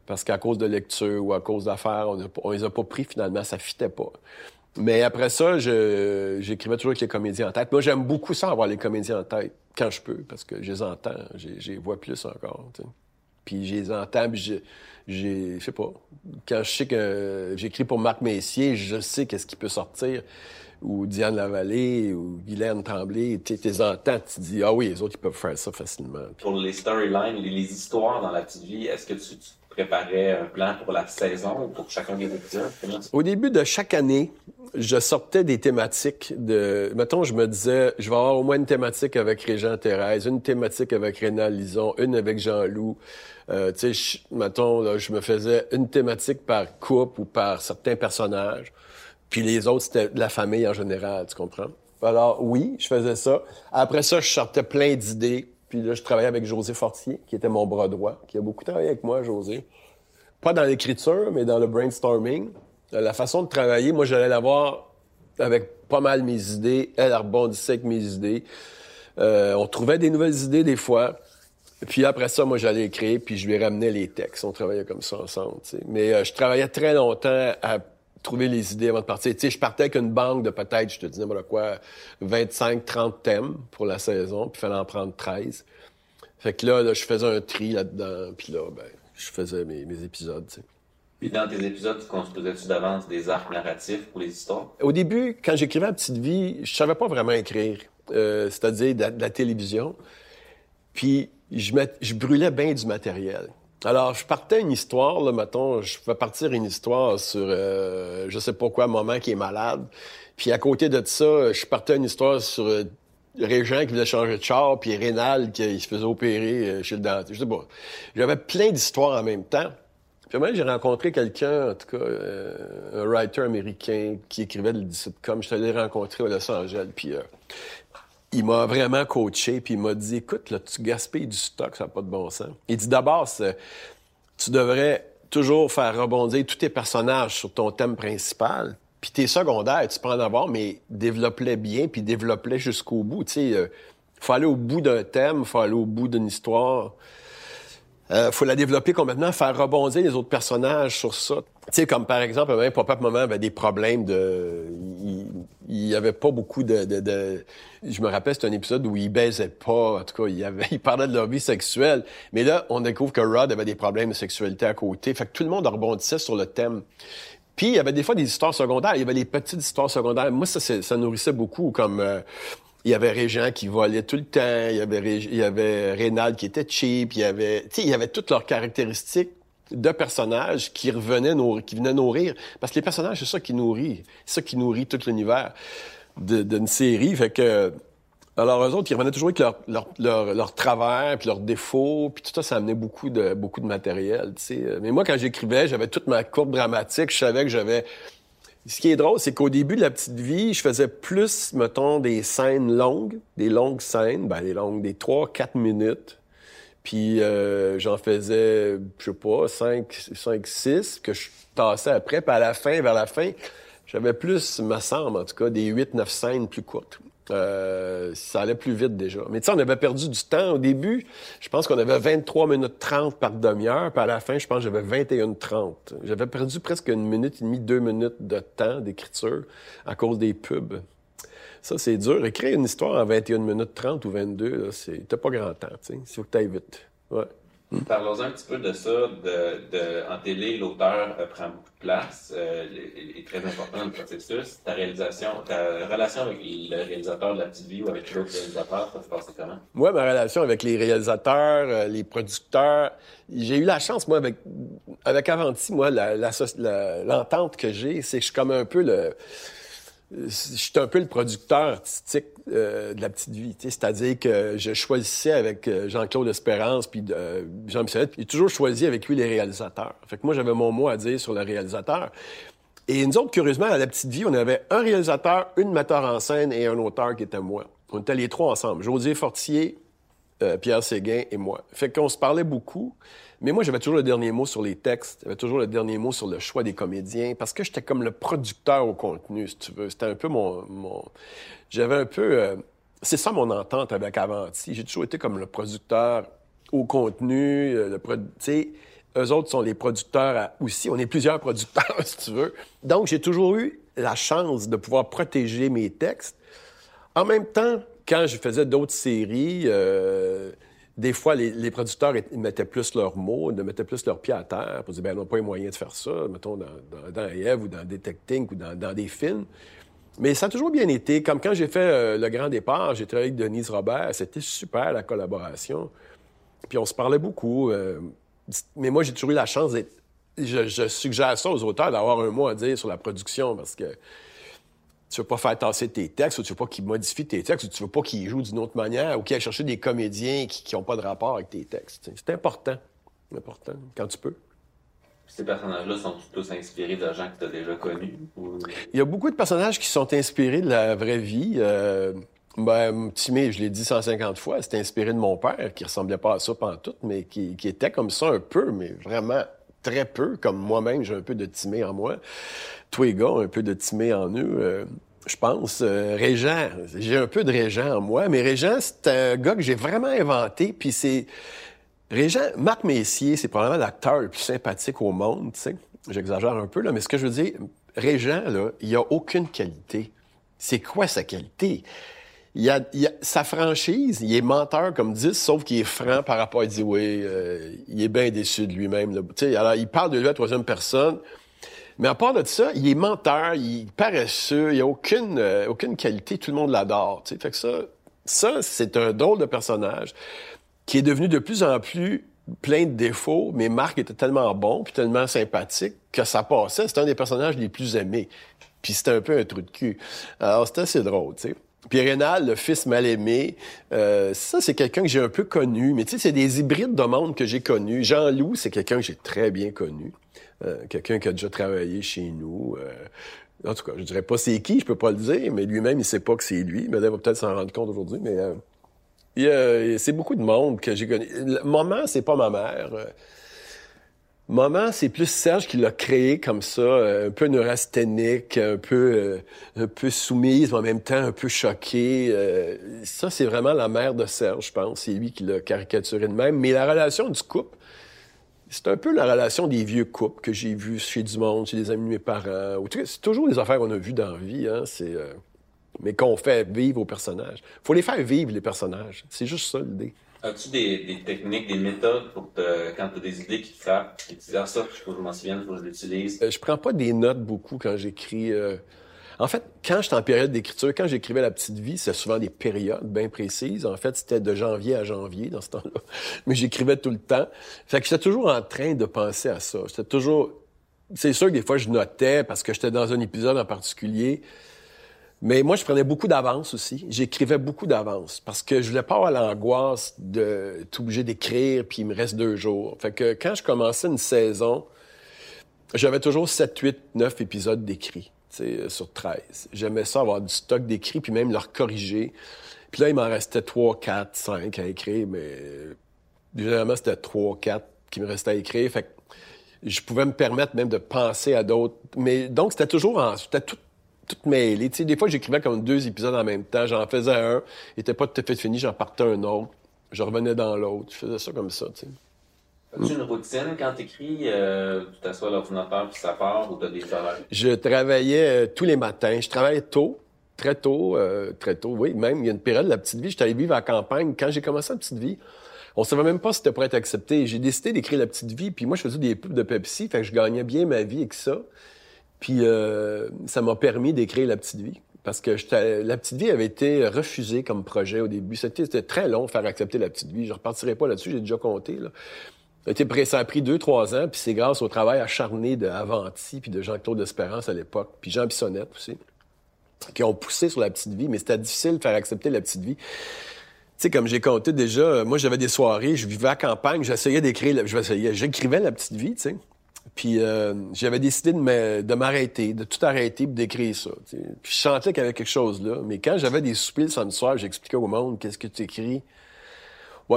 Parce qu'à cause de lecture ou à cause d'affaires, on, on, les a pas pris finalement, ça fitait pas. Mais après ça, j'écrivais toujours avec les comédiens en tête. Moi, j'aime beaucoup ça, avoir les comédiens en tête, quand je peux, parce que je les entends, je les vois plus encore. Puis je les entends, puis je, je sais pas, quand je sais que j'écris pour Marc Messier, je sais qu'est-ce qui peut sortir ou Diane Lavallée, ou Guylaine Tremblay, tu les entends, tu dis, ah oui, les autres, ils peuvent faire ça facilement. Pour les storylines, les, histoires dans la petite vie, est-ce que tu, préparais un plan pour la saison ou pour chacun des épisodes? Au début de chaque année, je sortais des thématiques de... Mettons, je me disais, je vais avoir au moins une thématique avec Régent Thérèse, une thématique avec Rénal Lison, une avec Jean-Loup. Euh, tu sais, mettons, là, je me faisais une thématique par couple ou par certains personnages. Puis les autres, c'était de la famille en général, tu comprends? Alors oui, je faisais ça. Après ça, je sortais plein d'idées. Puis là, je travaillais avec José Fortier, qui était mon bras droit, qui a beaucoup travaillé avec moi, José. Pas dans l'écriture, mais dans le brainstorming. Euh, la façon de travailler, moi, j'allais l'avoir avec pas mal mes idées. Elle rebondissait avec mes idées. Euh, on trouvait des nouvelles idées des fois. Puis après ça, moi, j'allais écrire, puis je lui ramenais les textes. On travaillait comme ça ensemble. Mais euh, je travaillais très longtemps à trouver les idées avant de partir. Tu sais, je partais avec une banque de peut-être, je te disais, voilà quoi, 25, 30 thèmes pour la saison, puis il fallait en prendre 13. Fait que là, je faisais un tri là-dedans, puis là, ben, je faisais mes, épisodes, tu sais. Puis dans tes épisodes, tu construisais-tu d'avance des arcs narratifs pour les histoires? Au début, quand j'écrivais à Petite Vie, je savais pas vraiment écrire, euh, c'est-à-dire de, la télévision. Puis je, je brûlais bien du matériel. Alors, je partais une histoire, là, mettons, je pouvais partir une histoire sur, euh, je sais pas quoi, maman qui est malade. Puis à côté de ça, je partais une histoire sur euh, Régent qui voulait changer de char, puis Rénal qui se faisait opérer euh, chez le dentiste. Je sais pas. J'avais plein d'histoires en même temps. Puis moi, j'ai rencontré quelqu'un, en tout cas, euh, un writer américain qui écrivait des sitcoms. Je suis allé rencontrer à Los Angeles, puis il m'a vraiment coaché, puis il m'a dit, écoute, là, tu gaspilles du stock, ça n'a pas de bon sens. Il dit, d'abord, tu devrais toujours faire rebondir tous tes personnages sur ton thème principal, puis tes secondaires, tu peux en avoir, mais développe-les bien, puis développe-les jusqu'au bout. Tu sais, euh, faut aller au bout d'un thème, faut aller au bout d'une histoire. Euh, faut la développer complètement, faire rebondir les autres personnages sur ça. Tu sais, comme par exemple, même papa maman avaient des problèmes de... Il, y avait pas beaucoup de, de, Je me rappelle, c'était un épisode où ils baisaient pas. En tout cas, il, avait... il parlait de leur vie sexuelle. Mais là, on découvre que Rod avait des problèmes de sexualité à côté. Fait que tout le monde rebondissait sur le thème. Puis, il y avait des fois des histoires secondaires. Il y avait des petites histoires secondaires. Moi, ça, ça nourrissait beaucoup, comme... Euh, il y avait Régent qui volait tout le temps, il y avait, il y avait Rénal qui était cheap, il y avait, tu sais, il y avait toutes leurs caractéristiques de personnages qui revenaient nourrir, qui venaient nourrir. Parce que les personnages, c'est ça qui nourrit. C'est ça qui nourrit tout l'univers d'une série. Fait que, alors, eux autres, ils revenaient toujours avec leur, leur, leur, leur travers, puis leurs défauts, puis tout ça, ça amenait beaucoup de, beaucoup de matériel, tu sais. Mais moi, quand j'écrivais, j'avais toute ma courbe dramatique. Je savais que j'avais ce qui est drôle, c'est qu'au début de la petite vie, je faisais plus, mettons, des scènes longues, des longues scènes, ben, des longues, des 3 quatre minutes. Puis euh, j'en faisais, je sais pas, 5, 5, 6, que je tassais après. Puis à la fin, vers la fin, j'avais plus, me semble, en tout cas, des 8, 9 scènes plus courtes. Euh, ça allait plus vite déjà. Mais tu sais, on avait perdu du temps au début. Je pense qu'on avait 23 minutes 30 par demi-heure. Puis à la fin, je pense que j'avais 21 30. J'avais perdu presque une minute et demie, deux minutes de temps d'écriture à cause des pubs. Ça, c'est dur. Écrire une histoire en 21 minutes 30 ou 22, c'est... t'as pas grand temps. Il faut que tu ailles vite. Ouais. Hmm. Parlons un petit peu de ça. De, de en télé, l'auteur euh, prend beaucoup de place, euh, est très important dans le processus. Ta réalisation, ta relation avec le réalisateur de La Petite Vie ou avec d'autres réalisateurs, ça se passe comment? Moi, ma relation avec les réalisateurs, euh, les producteurs, j'ai eu la chance, moi, avec, avec Avanti, moi, l'entente la, que j'ai, c'est que je suis comme un peu le je suis un peu le producteur artistique euh, de la petite vie. C'est-à-dire que je choisissais avec euh, Jean-Claude Espérance puis euh, Jean-Michel, j'ai toujours choisi avec lui les réalisateurs. Fait que moi, j'avais mon mot à dire sur le réalisateur. Et nous autres, curieusement, à la petite vie, on avait un réalisateur, une metteur en scène et un auteur qui était moi. On était les trois ensemble. José Fortier, Pierre Séguin et moi. Fait qu'on se parlait beaucoup. Mais moi, j'avais toujours le dernier mot sur les textes, j'avais toujours le dernier mot sur le choix des comédiens, parce que j'étais comme le producteur au contenu, si tu veux. C'était un peu mon... J'avais un peu... Euh, c'est ça mon entente avec Avanti. J'ai toujours été comme le producteur au contenu, euh, le eux autres sont les producteurs aussi. On est plusieurs producteurs, si tu veux. Donc, j'ai toujours eu la chance de pouvoir protéger mes textes. En même temps, quand je faisais d'autres séries... Euh, des fois, les, producteurs mettaient plus leurs mots, ils mettaient plus leurs pieds à terre pour dire, ben, on n'a pas les moyens de faire ça, mettons, dans, dans, Eve ou dans Detecting ou dans, des films. Mais ça a toujours bien été. Comme quand j'ai fait euh, Le Grand Départ, j'ai travaillé avec Denise Robert. C'était super, la collaboration. Puis on se parlait beaucoup. Euh, mais moi, j'ai toujours eu la chance d'être... Je, je, suggère ça aux auteurs d'avoir un mot à dire sur la production parce que tu veux pas faire tasser tes textes, ou tu veux pas qu'ils modifient tes textes, ou tu veux pas qu'ils jouent d'une autre manière, ou qu'ils aillent chercher des comédiens qui n'ont pas de rapport avec tes textes. C'est important. important, quand tu peux. Ces personnages-là sont tous inspirés de gens que tu as déjà connus? Il y a beaucoup de personnages qui sont inspirés de la vraie vie. Euh, ben, Timé, je l'ai dit 150 fois, c'était inspiré de mon père, qui ressemblait pas à ça tout, mais qui, qui était comme ça un peu, mais vraiment très peu, comme moi-même, j'ai un peu de Timé en moi. Toi, les gars, un peu de Timé en eux. Euh, je pense. Euh, Régent, j'ai un peu de Régent en moi, mais Régent, c'est un gars que j'ai vraiment inventé, puis c'est... Régent, Marc Messier, c'est probablement l'acteur le plus sympathique au monde, tu sais. J'exagère un peu, là, mais ce que je veux dire, Régent, là, il a aucune qualité. C'est quoi sa qualité? Il a, sa franchise, il est menteur comme 10, sauf qu'il est franc par rapport à dire oui, euh, il est bien déçu de lui-même. Alors, il parle de lui à la troisième personne. Mais à part de ça, il est menteur, il est paresseux, il a aucune, euh, aucune qualité, tout le monde l'adore. Fait que ça, ça, c'est un drôle de personnage qui est devenu de plus en plus plein de défauts, mais Marc était tellement bon puis tellement sympathique que ça passait. C'était un des personnages les plus aimés. Puis c'était un peu un trou de cul. Alors c'était assez drôle, tu sais. Puis le fils mal aimé, euh, ça, c'est quelqu'un que j'ai un peu connu. Mais tu sais, c'est des hybrides de monde que j'ai connus. Jean-Loup, c'est quelqu'un que j'ai très bien connu. Euh, quelqu'un qui a déjà travaillé chez nous. Euh, en tout cas, je dirais pas c'est qui, je peux pas le dire, mais lui-même, il sait pas que c'est lui. Mais il va peut-être s'en rendre compte aujourd'hui. Mais c'est beaucoup de monde que j'ai connu. Maman, c'est pas ma mère. Maman, c'est plus Serge qui l'a créé comme ça, un peu neurasthénique, un peu, un peu soumise, mais en même temps un peu choquée. ça, c'est vraiment la mère de Serge, je pense. C'est lui qui l'a caricaturé de même. Mais la relation du couple, c'est un peu la relation des vieux couples que j'ai vus chez du monde, chez des amis de mes parents. C'est toujours des affaires qu'on a vues dans la vie, hein. C'est, euh, mais qu'on fait vivre aux personnages. faut les faire vivre, les personnages. C'est juste ça, l'idée. As-tu des, techniques, des méthodes pour quand tu as des idées qui te frappent, te disent ah, ça, faut que je m'en souvienne, faut que je l'utilise? Euh, je prends pas des notes beaucoup quand j'écris. Euh, en fait, quand j'étais en période d'écriture, quand j'écrivais La Petite Vie, c'est souvent des périodes bien précises. En fait, c'était de janvier à janvier dans ce temps-là. Mais j'écrivais tout le temps. Fait que j'étais toujours en train de penser à ça. J'étais toujours... C'est sûr que des fois, je notais parce que j'étais dans un épisode en particulier. Mais moi, je prenais beaucoup d'avance aussi. J'écrivais beaucoup d'avance parce que je voulais pas avoir l'angoisse de tout obligé d'écrire puis il me reste deux jours. Fait que quand je commençais une saison, j'avais toujours 7, 8, 9 épisodes d'écrits. Euh, sur 13. J'aimais ça, avoir du stock d'écrit, puis même leur corriger. Puis là, il m'en restait 3, 4, 5 à écrire, mais généralement, c'était 3, 4 qui me restaient à écrire. Fait que je pouvais me permettre même de penser à d'autres. Mais donc, c'était toujours en... C'était tout, tout mêlé. Tu sais, des fois, j'écrivais comme deux épisodes en même temps. J'en faisais un, il était pas tout à fait fini, j'en partais un autre. Je revenais dans l'autre. Je faisais ça comme ça, tu sais. As-tu une routine quand tu écris? Euh, tu t'assois à l'ordinateur puis ça part ou tu as des horaires? Je travaillais euh, tous les matins. Je travaillais tôt, très tôt, euh, très tôt, oui. Même, il y a une période de la petite vie, j'étais allé vivre à la campagne. Quand j'ai commencé la petite vie, on savait même pas si c'était pour être accepté. J'ai décidé d'écrire la petite vie, puis moi, je faisais des pubs de Pepsi, fait que je gagnais bien ma vie avec ça. Puis euh, ça m'a permis d'écrire la petite vie. Parce que la petite vie avait été refusée comme projet au début. C'était très long de faire accepter la petite vie. Je repartirai pas là-dessus, j'ai déjà compté. Ça a pris deux, trois ans, puis c'est grâce au travail acharné de Avanti puis de Jean-Claude Espérance à l'époque, puis Jean Bissonnette aussi, qui ont poussé sur la petite vie, mais c'était difficile de faire accepter la petite vie. Tu sais, comme j'ai compté déjà, euh, moi, j'avais des soirées, je vivais à campagne, j'essayais d'écrire, j'écrivais la petite vie, tu sais. Puis euh, j'avais décidé de m'arrêter, de tout arrêter et d'écrire ça. Puis je sentais qu'il y avait quelque chose là. Mais quand j'avais des soupers le samedi soir, j'expliquais au monde qu'est-ce que tu écris.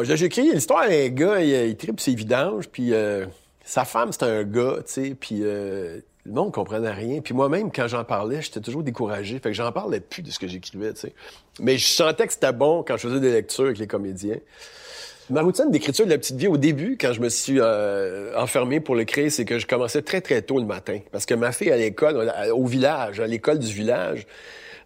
J'ai écrit l'histoire d'un gars, il, il tripe ses vidanges, puis euh, sa femme, c'était un gars, tu sais, puis euh, le monde comprenait rien. Puis moi-même, quand j'en parlais, j'étais toujours découragé. Fait que j'en parlais plus de ce que j'écrivais, tu sais. Mais je sentais que c'était bon quand je faisais des lectures avec les comédiens. Ma routine d'écriture de la petite vie, au début, quand je me suis euh, enfermé pour l'écrire, c'est que je commençais très, très tôt le matin. Parce que ma fille à l'école, au village, à l'école du village,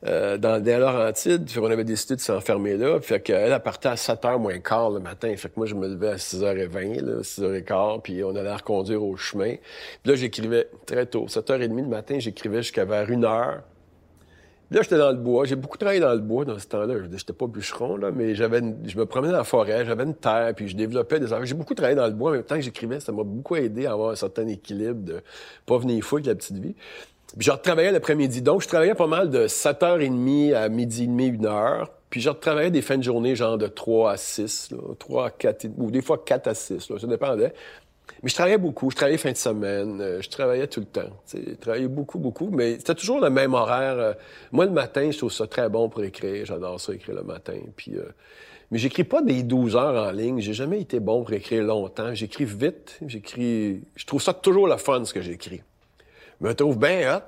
euh, dans des Laurentides. Puis on avait décidé de s'enfermer là. Fait qu'elle, elle partait à 7h moins quart le matin. Fait que moi, je me levais à 6h20, là, 6h15, puis on allait la reconduire au chemin. Puis là, j'écrivais très tôt. 7h30 le matin, j'écrivais jusqu'à vers 1h. Là, j'étais dans le bois. J'ai beaucoup travaillé dans le bois dans ce temps-là. Je J'étais pas bûcheron, là, mais j'avais je me promenais dans la forêt, j'avais une terre, puis je développais des affaires. J'ai beaucoup travaillé dans le bois en même temps que j'écrivais. Ça m'a beaucoup aidé à avoir un certain équilibre, de pas venir fou avec la petite vie. Puis je retravaillais l'après-midi. Donc, je travaillais pas mal de 7h30 à midi et demi, 1h. Puis je retravaillais des fins de journée, genre de 3 à 6, là, 3 à 4, ou des fois 4 à 6, là, ça dépendait. Mais je travaillais beaucoup. Je travaillais fin de semaine. euh, je travaillais tout le temps. Je travaillais beaucoup, beaucoup. Mais c'était toujours le même horaire. euh. Moi, le matin, je trouve ça très bon pour écrire. J'adore ça, écrire le matin. Puis, euh, Mais j'écris pas des 12 heures en ligne. J'ai jamais été bon pour écrire longtemps. J'écris vite. J'écris... Je trouve ça toujours le fun, ce que j'écris. Je me trouve bien hot.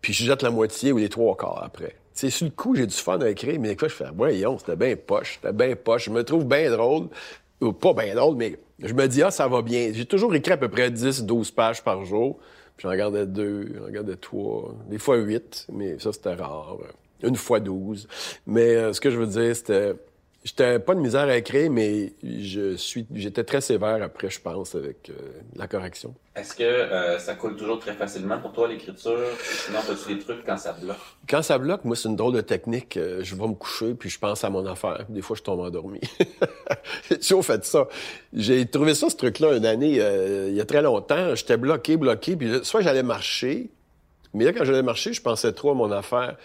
Puis je jette la moitié ou les trois quarts après. Sais, sur le coup, j'ai du fun à écrire, mais des fois, je fais, voyons, c'était bien poche, c'était bien poche. Je me trouve bien drôle. Ou pas bien drôle, mais je me dis, ah, ça va bien. J'ai toujours écrit à peu près 10, 12 pages par jour. Puis j'en regardais deux, j'en regardais trois, des fois huit, mais ça, c'était rare. Une fois douze. Mais euh, ce que je veux dire, c'était... J'étais pas de misère à écrire, mais je suis, j'étais très sévère après, je pense, avec euh, la correction. Est-ce que euh, ça coule toujours très facilement pour toi, l'écriture? Sinon, as-tu des trucs quand ça bloque? Quand ça bloque, moi, c'est une drôle de technique. Euh, je vais me coucher, puis je pense à mon affaire. Des fois, je tombe endormi. J'ai toujours fait ça. J'ai trouvé ça, ce truc-là, une année, euh, il y a très longtemps. J'étais bloqué, bloqué, puis soit j'allais marcher, mais là, quand j'allais marcher, je pensais trop à mon affaire,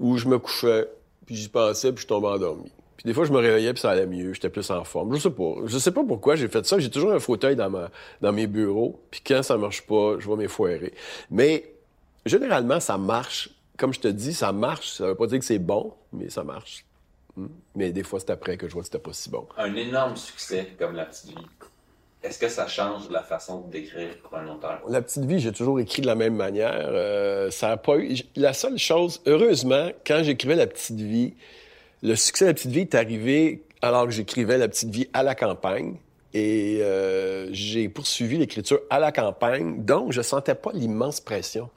ou je me couchais, puis j'y pensais, puis je tombais endormi. Puis des fois, je me réveillais, puis ça allait mieux, j'étais plus en forme. Je sais pas. Je sais pas pourquoi j'ai fait ça. J'ai toujours un fauteuil dans, ma, dans mes bureaux, puis quand ça marche pas, je vais m'effoirer. Mais généralement, ça marche. Comme je te dis, ça marche. Ça veut pas dire que c'est bon, mais ça marche. Hmm. Mais des fois, c'est après que je vois que c'était pas si bon. Un énorme succès comme La Petite Vie. Est-ce que ça change la façon d'écrire pour un auteur? La petite vie, j'ai toujours écrit de la même manière. Euh, ça a pas eu. La seule chose, heureusement, quand j'écrivais La petite vie, le succès de La petite vie est arrivé alors que j'écrivais La petite vie à la campagne. Et euh, j'ai poursuivi l'écriture à la campagne, donc je sentais pas l'immense pression.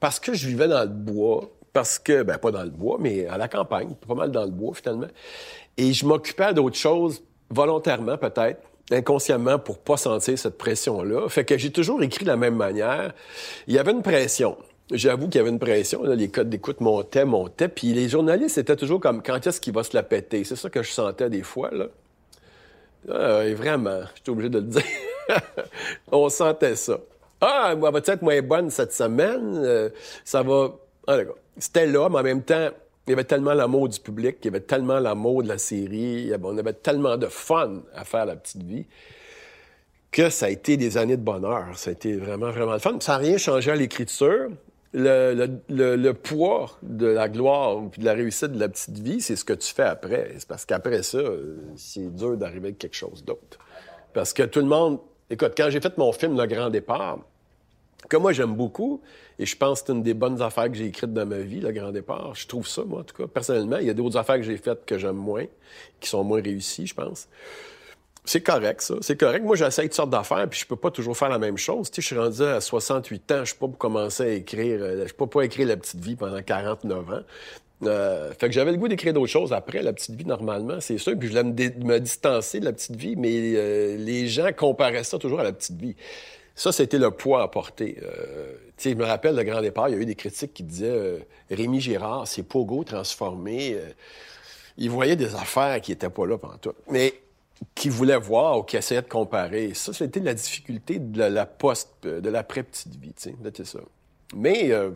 Parce que je vivais dans le bois, parce que, ben pas dans le bois, mais à la campagne, pas mal dans le bois finalement. Et je m'occupais d'autres choses, volontairement peut-être, inconsciemment pour pas sentir cette pression-là. Fait que j'ai toujours écrit de la même manière. Il y avait une pression. J'avoue qu'il y avait une pression. les codes d'écoute montaient, montaient. Puis les journalistes étaient toujours comme quand est-ce qu'il va se la péter? C'est ça que je sentais des fois. Là. Ah, et vraiment, j'étais obligé de le dire. On sentait ça. Ah, moi, va-t-elle être moins bonne cette semaine? Euh, ça va. Ah. C'était là, mais en même temps, il y avait tellement l'amour du public, il y avait tellement l'amour de la série, on avait tellement de fun à faire la petite vie que ça a été des années de bonheur. Ça a été vraiment, vraiment le fun. Ça n'a rien changé à l'écriture. Le, le- le- le poids de la gloire puis de la réussite de la petite vie, c'est ce que tu fais après. C'est parce qu'après ça, c'est dur d'arriver avec quelque chose d'autre. Parce que tout le monde... Écoute, quand j'ai fait mon film Le Grand Départ, que moi j'aime beaucoup, et je pense que c'est une des bonnes affaires que j'ai écrites dans ma vie, Le Grand Départ. Je trouve ça, moi, en tout cas, personnellement. Il y a d'autres affaires que j'ai faites que j'aime moins, qui sont moins réussies, je pense. C'est correct, ça. C'est correct. Moi, j'essaie toutes sortes d'affaires, puis je peux pas toujours faire la même chose. Tu sais, je suis rendu à 68 ans, je suis pas commencer à écrire, euh, je peux pas écrire La Petite Vie pendant 49 ans. Euh, fait que j'avais le goût d'écrire d'autres choses après La Petite Vie, normalement, c'est sûr. Puis je voulais me, distancer de La Petite Vie, mais euh, les gens comparaient ça toujours à La Petite Vie. Ça, c'était le poids à porter. Euh, je me rappelle, le grand départ, il y a eu des critiques qui disaient euh, Rémi Girard, c'est Pogo transformé. Il voyait des affaires qui étaient pas là pendant tout. Mais qui voulaient voir ou qui essayaient de comparer. Ça, c'était la difficulté de la, la post, euh, de l'après-petite vie, tu sais. Ça. Mais euh,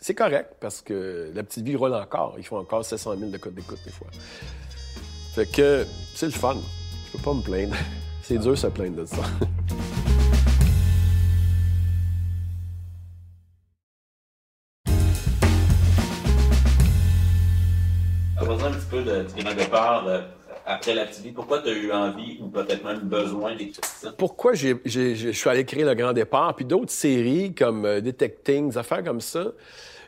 c'est correct parce que la petite vie roule encore. Ils font encore 700 000 de codes d'écoute des fois. Fait que c'est le fun. Je peux pas me plaindre. C'est dur se plaindre de ça. Un petit peu de, départ après la vie. Pourquoi tu as eu envie ou peut-être même besoin d'écrire ça? pourquoi je suis allé créer Le Grand Départ, puis d'autres séries comme euh, Detecting, des affaires comme ça,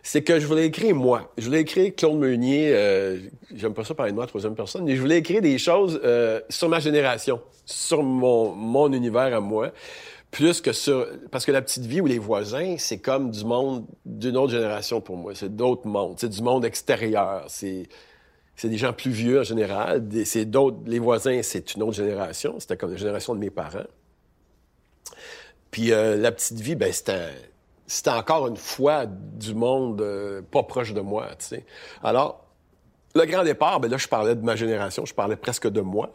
c'est que je voulais écrire moi. Je voulais écrire Claude Meunier, euh, j'aime pas ça parler de moi troisième personne, mais je voulais écrire des choses euh, sur ma génération, sur mon, mon univers à moi. plus que sur... Parce que la petite vie ou les voisins, c'est comme du monde d'une autre génération pour moi. C'est d'autres mondes. C'est du monde extérieur. C'est... C'est des gens plus vieux en général. C'est d'autres... Les voisins, c'est une autre génération. C'était comme la génération de mes parents. Puis euh, la petite vie, ben c'était... C'était encore une fois du monde euh, pas proche de moi, tu sais. Alors, le grand départ, ben là, je parlais de ma génération, je parlais presque de moi,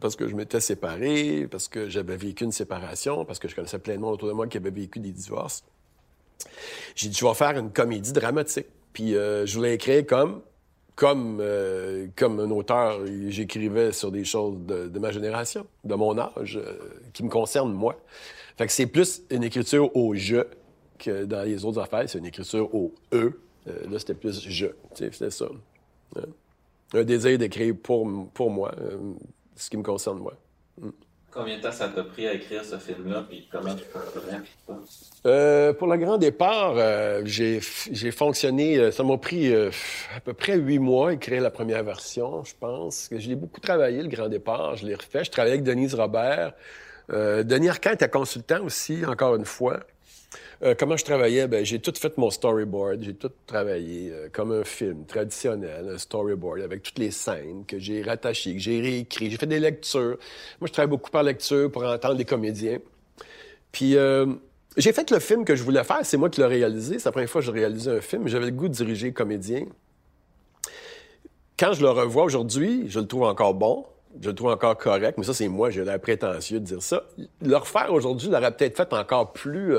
parce que je m'étais séparé, parce que j'avais vécu une séparation, parce que je connaissais plein de monde autour de moi qui avait vécu des divorces. J'ai dit, je vais faire une comédie dramatique. Puis euh, je voulais écrire comme, comme, euh, comme un auteur, j'écrivais sur des choses de, ma génération, de mon âge, euh, qui me concernent moi. Fait que c'est plus une écriture au je que dans les autres affaires, c'est une écriture au e. là, c'était plus je. C'était ça. Hein? Un désir d'écrire pour, pour moi, euh, ce qui me concerne moi. Mm. Combien de temps ça t'a pris à écrire ce film-là, puis comment tu euh, Pour le grand départ, euh, j'ai fonctionné, euh, ça m'a pris à peu près huit mois écrire la première version, je pense. Je l'ai beaucoup travaillé, le grand départ, je l'ai refait. Je travaillais avec Denise Robert. Denis Arcand était consultant aussi, encore une fois. Euh, comment je travaillais? Ben, j'ai tout fait mon storyboard. J'ai tout travaillé euh, comme un film traditionnel, un storyboard avec toutes les scènes que j'ai rattachées, que j'ai réécrit. J'ai fait des lectures. Moi, je travaille beaucoup par lecture pour entendre les comédiens. Puis, euh, j'ai fait le film que je voulais faire. C'est moi qui l'ai réalisé. C'est la première fois que j'ai réalisé un film. J'avais le goût de diriger comédien. Quand je le revois aujourd'hui, je le trouve encore bon je le trouve encore correct, mais ça, c'est moi, j'ai l'air prétentieux de dire ça. Le refaire aujourd'hui l'aurait peut-être fait encore plus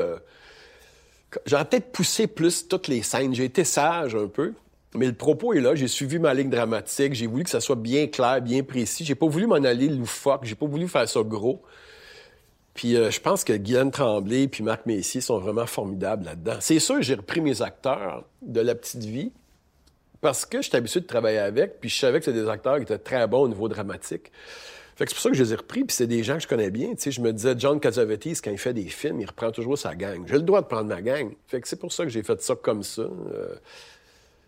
J'aurais peut-être poussé plus toutes les scènes. J'ai été sage un peu. Mais le propos est là, j'ai suivi ma ligne dramatique, j'ai voulu que ça soit bien clair, bien précis. J'ai pas voulu m'en aller loufoque, j'ai pas voulu faire ça gros. Puis euh, je pense que Guylaine Tremblay puis Marc Messier sont vraiment formidables là-dedans. C'est sûr, j'ai repris mes acteurs de La Petite Vie parce que j'étais habitué de travailler avec, puis je savais que c'était des acteurs qui étaient très bons au niveau dramatique c'est pour ça que je les ai repris, puis c'est des gens que je connais bien. Tu sais, je me disais, John Cassavetes, quand il fait des films, il reprend toujours sa gang. J'ai le droit de prendre ma gang. Fait que c'est pour ça que j'ai fait ça comme ça. Euh.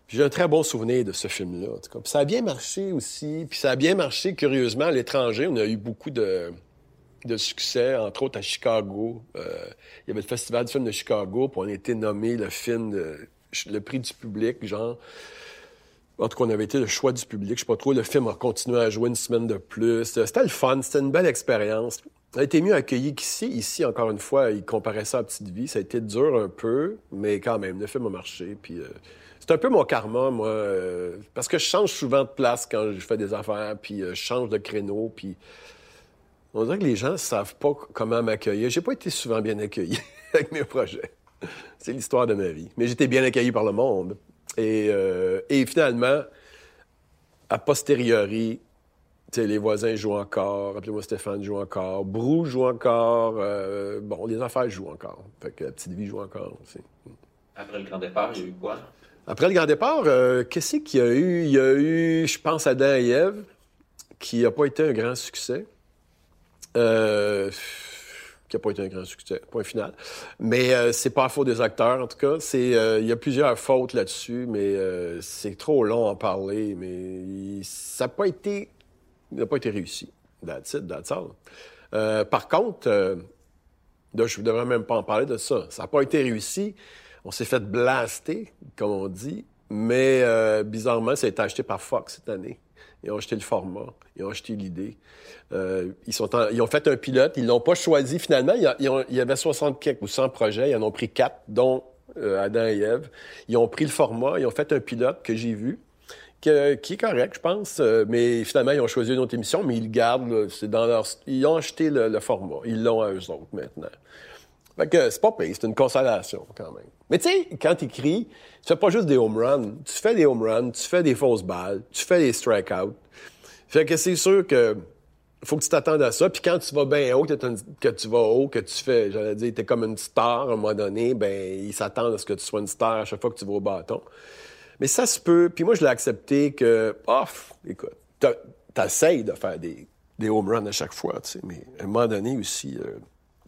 j'ai un très bon souvenir de ce film-là. ça a bien marché aussi. Puis ça a bien marché, curieusement, à l'étranger. On a eu beaucoup de, de succès, entre autres à Chicago. Euh, il y avait le Festival du film de Chicago, puis on a été nommé le film, de, le prix du public, genre. En tout cas, on avait été le choix du public. Je sais pas trop, le film a continué à jouer une semaine de plus. C'était le fun, c'était une belle expérience. Ça a été mieux accueilli qu'ici. Ici, encore une fois, il comparait ça à Petite Vie. Ça a été dur un peu, mais quand même, le film a marché. Puis euh, c'est un peu mon karma, moi, euh, parce que je change souvent de place quand je fais des affaires, puis euh, je change de créneau, puis on dirait que les gens savent pas comment m'accueillir. J'ai pas été souvent bien accueilli avec mes projets. C'est l'histoire de ma vie. Mais j'étais bien accueilli par le monde. Euh, et, finalement, a posteriori, les voisins jouent encore, appelez-moi Stéphane joue encore, Brou joue encore, euh, bon, les affaires jouent encore. Fait que la petite vie joue encore aussi. Après le grand départ, il y a eu quoi? Après le grand départ, euh, qu'est-ce qu'il y a eu? Il y a eu, je pense, Adam et Ève, qui n'a pas été un grand succès. Euh, qui n'a pas été un grand succès, point final. Mais euh, c'est pas à faute des acteurs, en tout cas. Euh, il y a plusieurs fautes là-dessus, mais euh, c'est trop long à en parler. Mais ça n'a pas été, n'a pas été réussi. That's it, that's all. par contre, là, je ne devrais même pas en parler de ça. Ça n'a pas été réussi. On s'est fait blaster, comme on dit. Mais bizarrement, ça a été acheté par Fox cette année. Ils ont acheté le format, ils ont acheté l'idée. Euh, ils, ils ont fait un pilote, ils l'ont pas choisi finalement. Il y, avait 60 ou 100 projets, ils en ont pris quatre, dont euh, Adam et Ève. Ils ont pris le format, ils ont fait un pilote que j'ai vu, qui est correct, je pense. Euh, mais finalement, ils ont choisi une autre émission, mais ils le gardent. C'est dans leur, ils ont acheté le, format, ils l'ont à eux autres maintenant. Fait que c'est pas pire, c'est une consolation quand même. Mais tu sais, quand tu écris, tu fais pas juste des home runs. Tu fais des home runs, tu fais des fausses balles, tu fais des strikeouts. Fait que c'est sûr que faut que tu t'attendes à ça. Puis quand tu vas bien haut, que, tu vas haut, que tu fais, j'allais dire, t'es comme une star à un moment donné, ben ils s'attendent à ce que tu sois une star à chaque fois que tu vas au bâton. Mais ça se peut. Puis moi, je l'ai accepté que, off, écoute, t'essayes de faire des, des home runs à chaque fois, tu sais. Mais à un moment donné aussi, euh,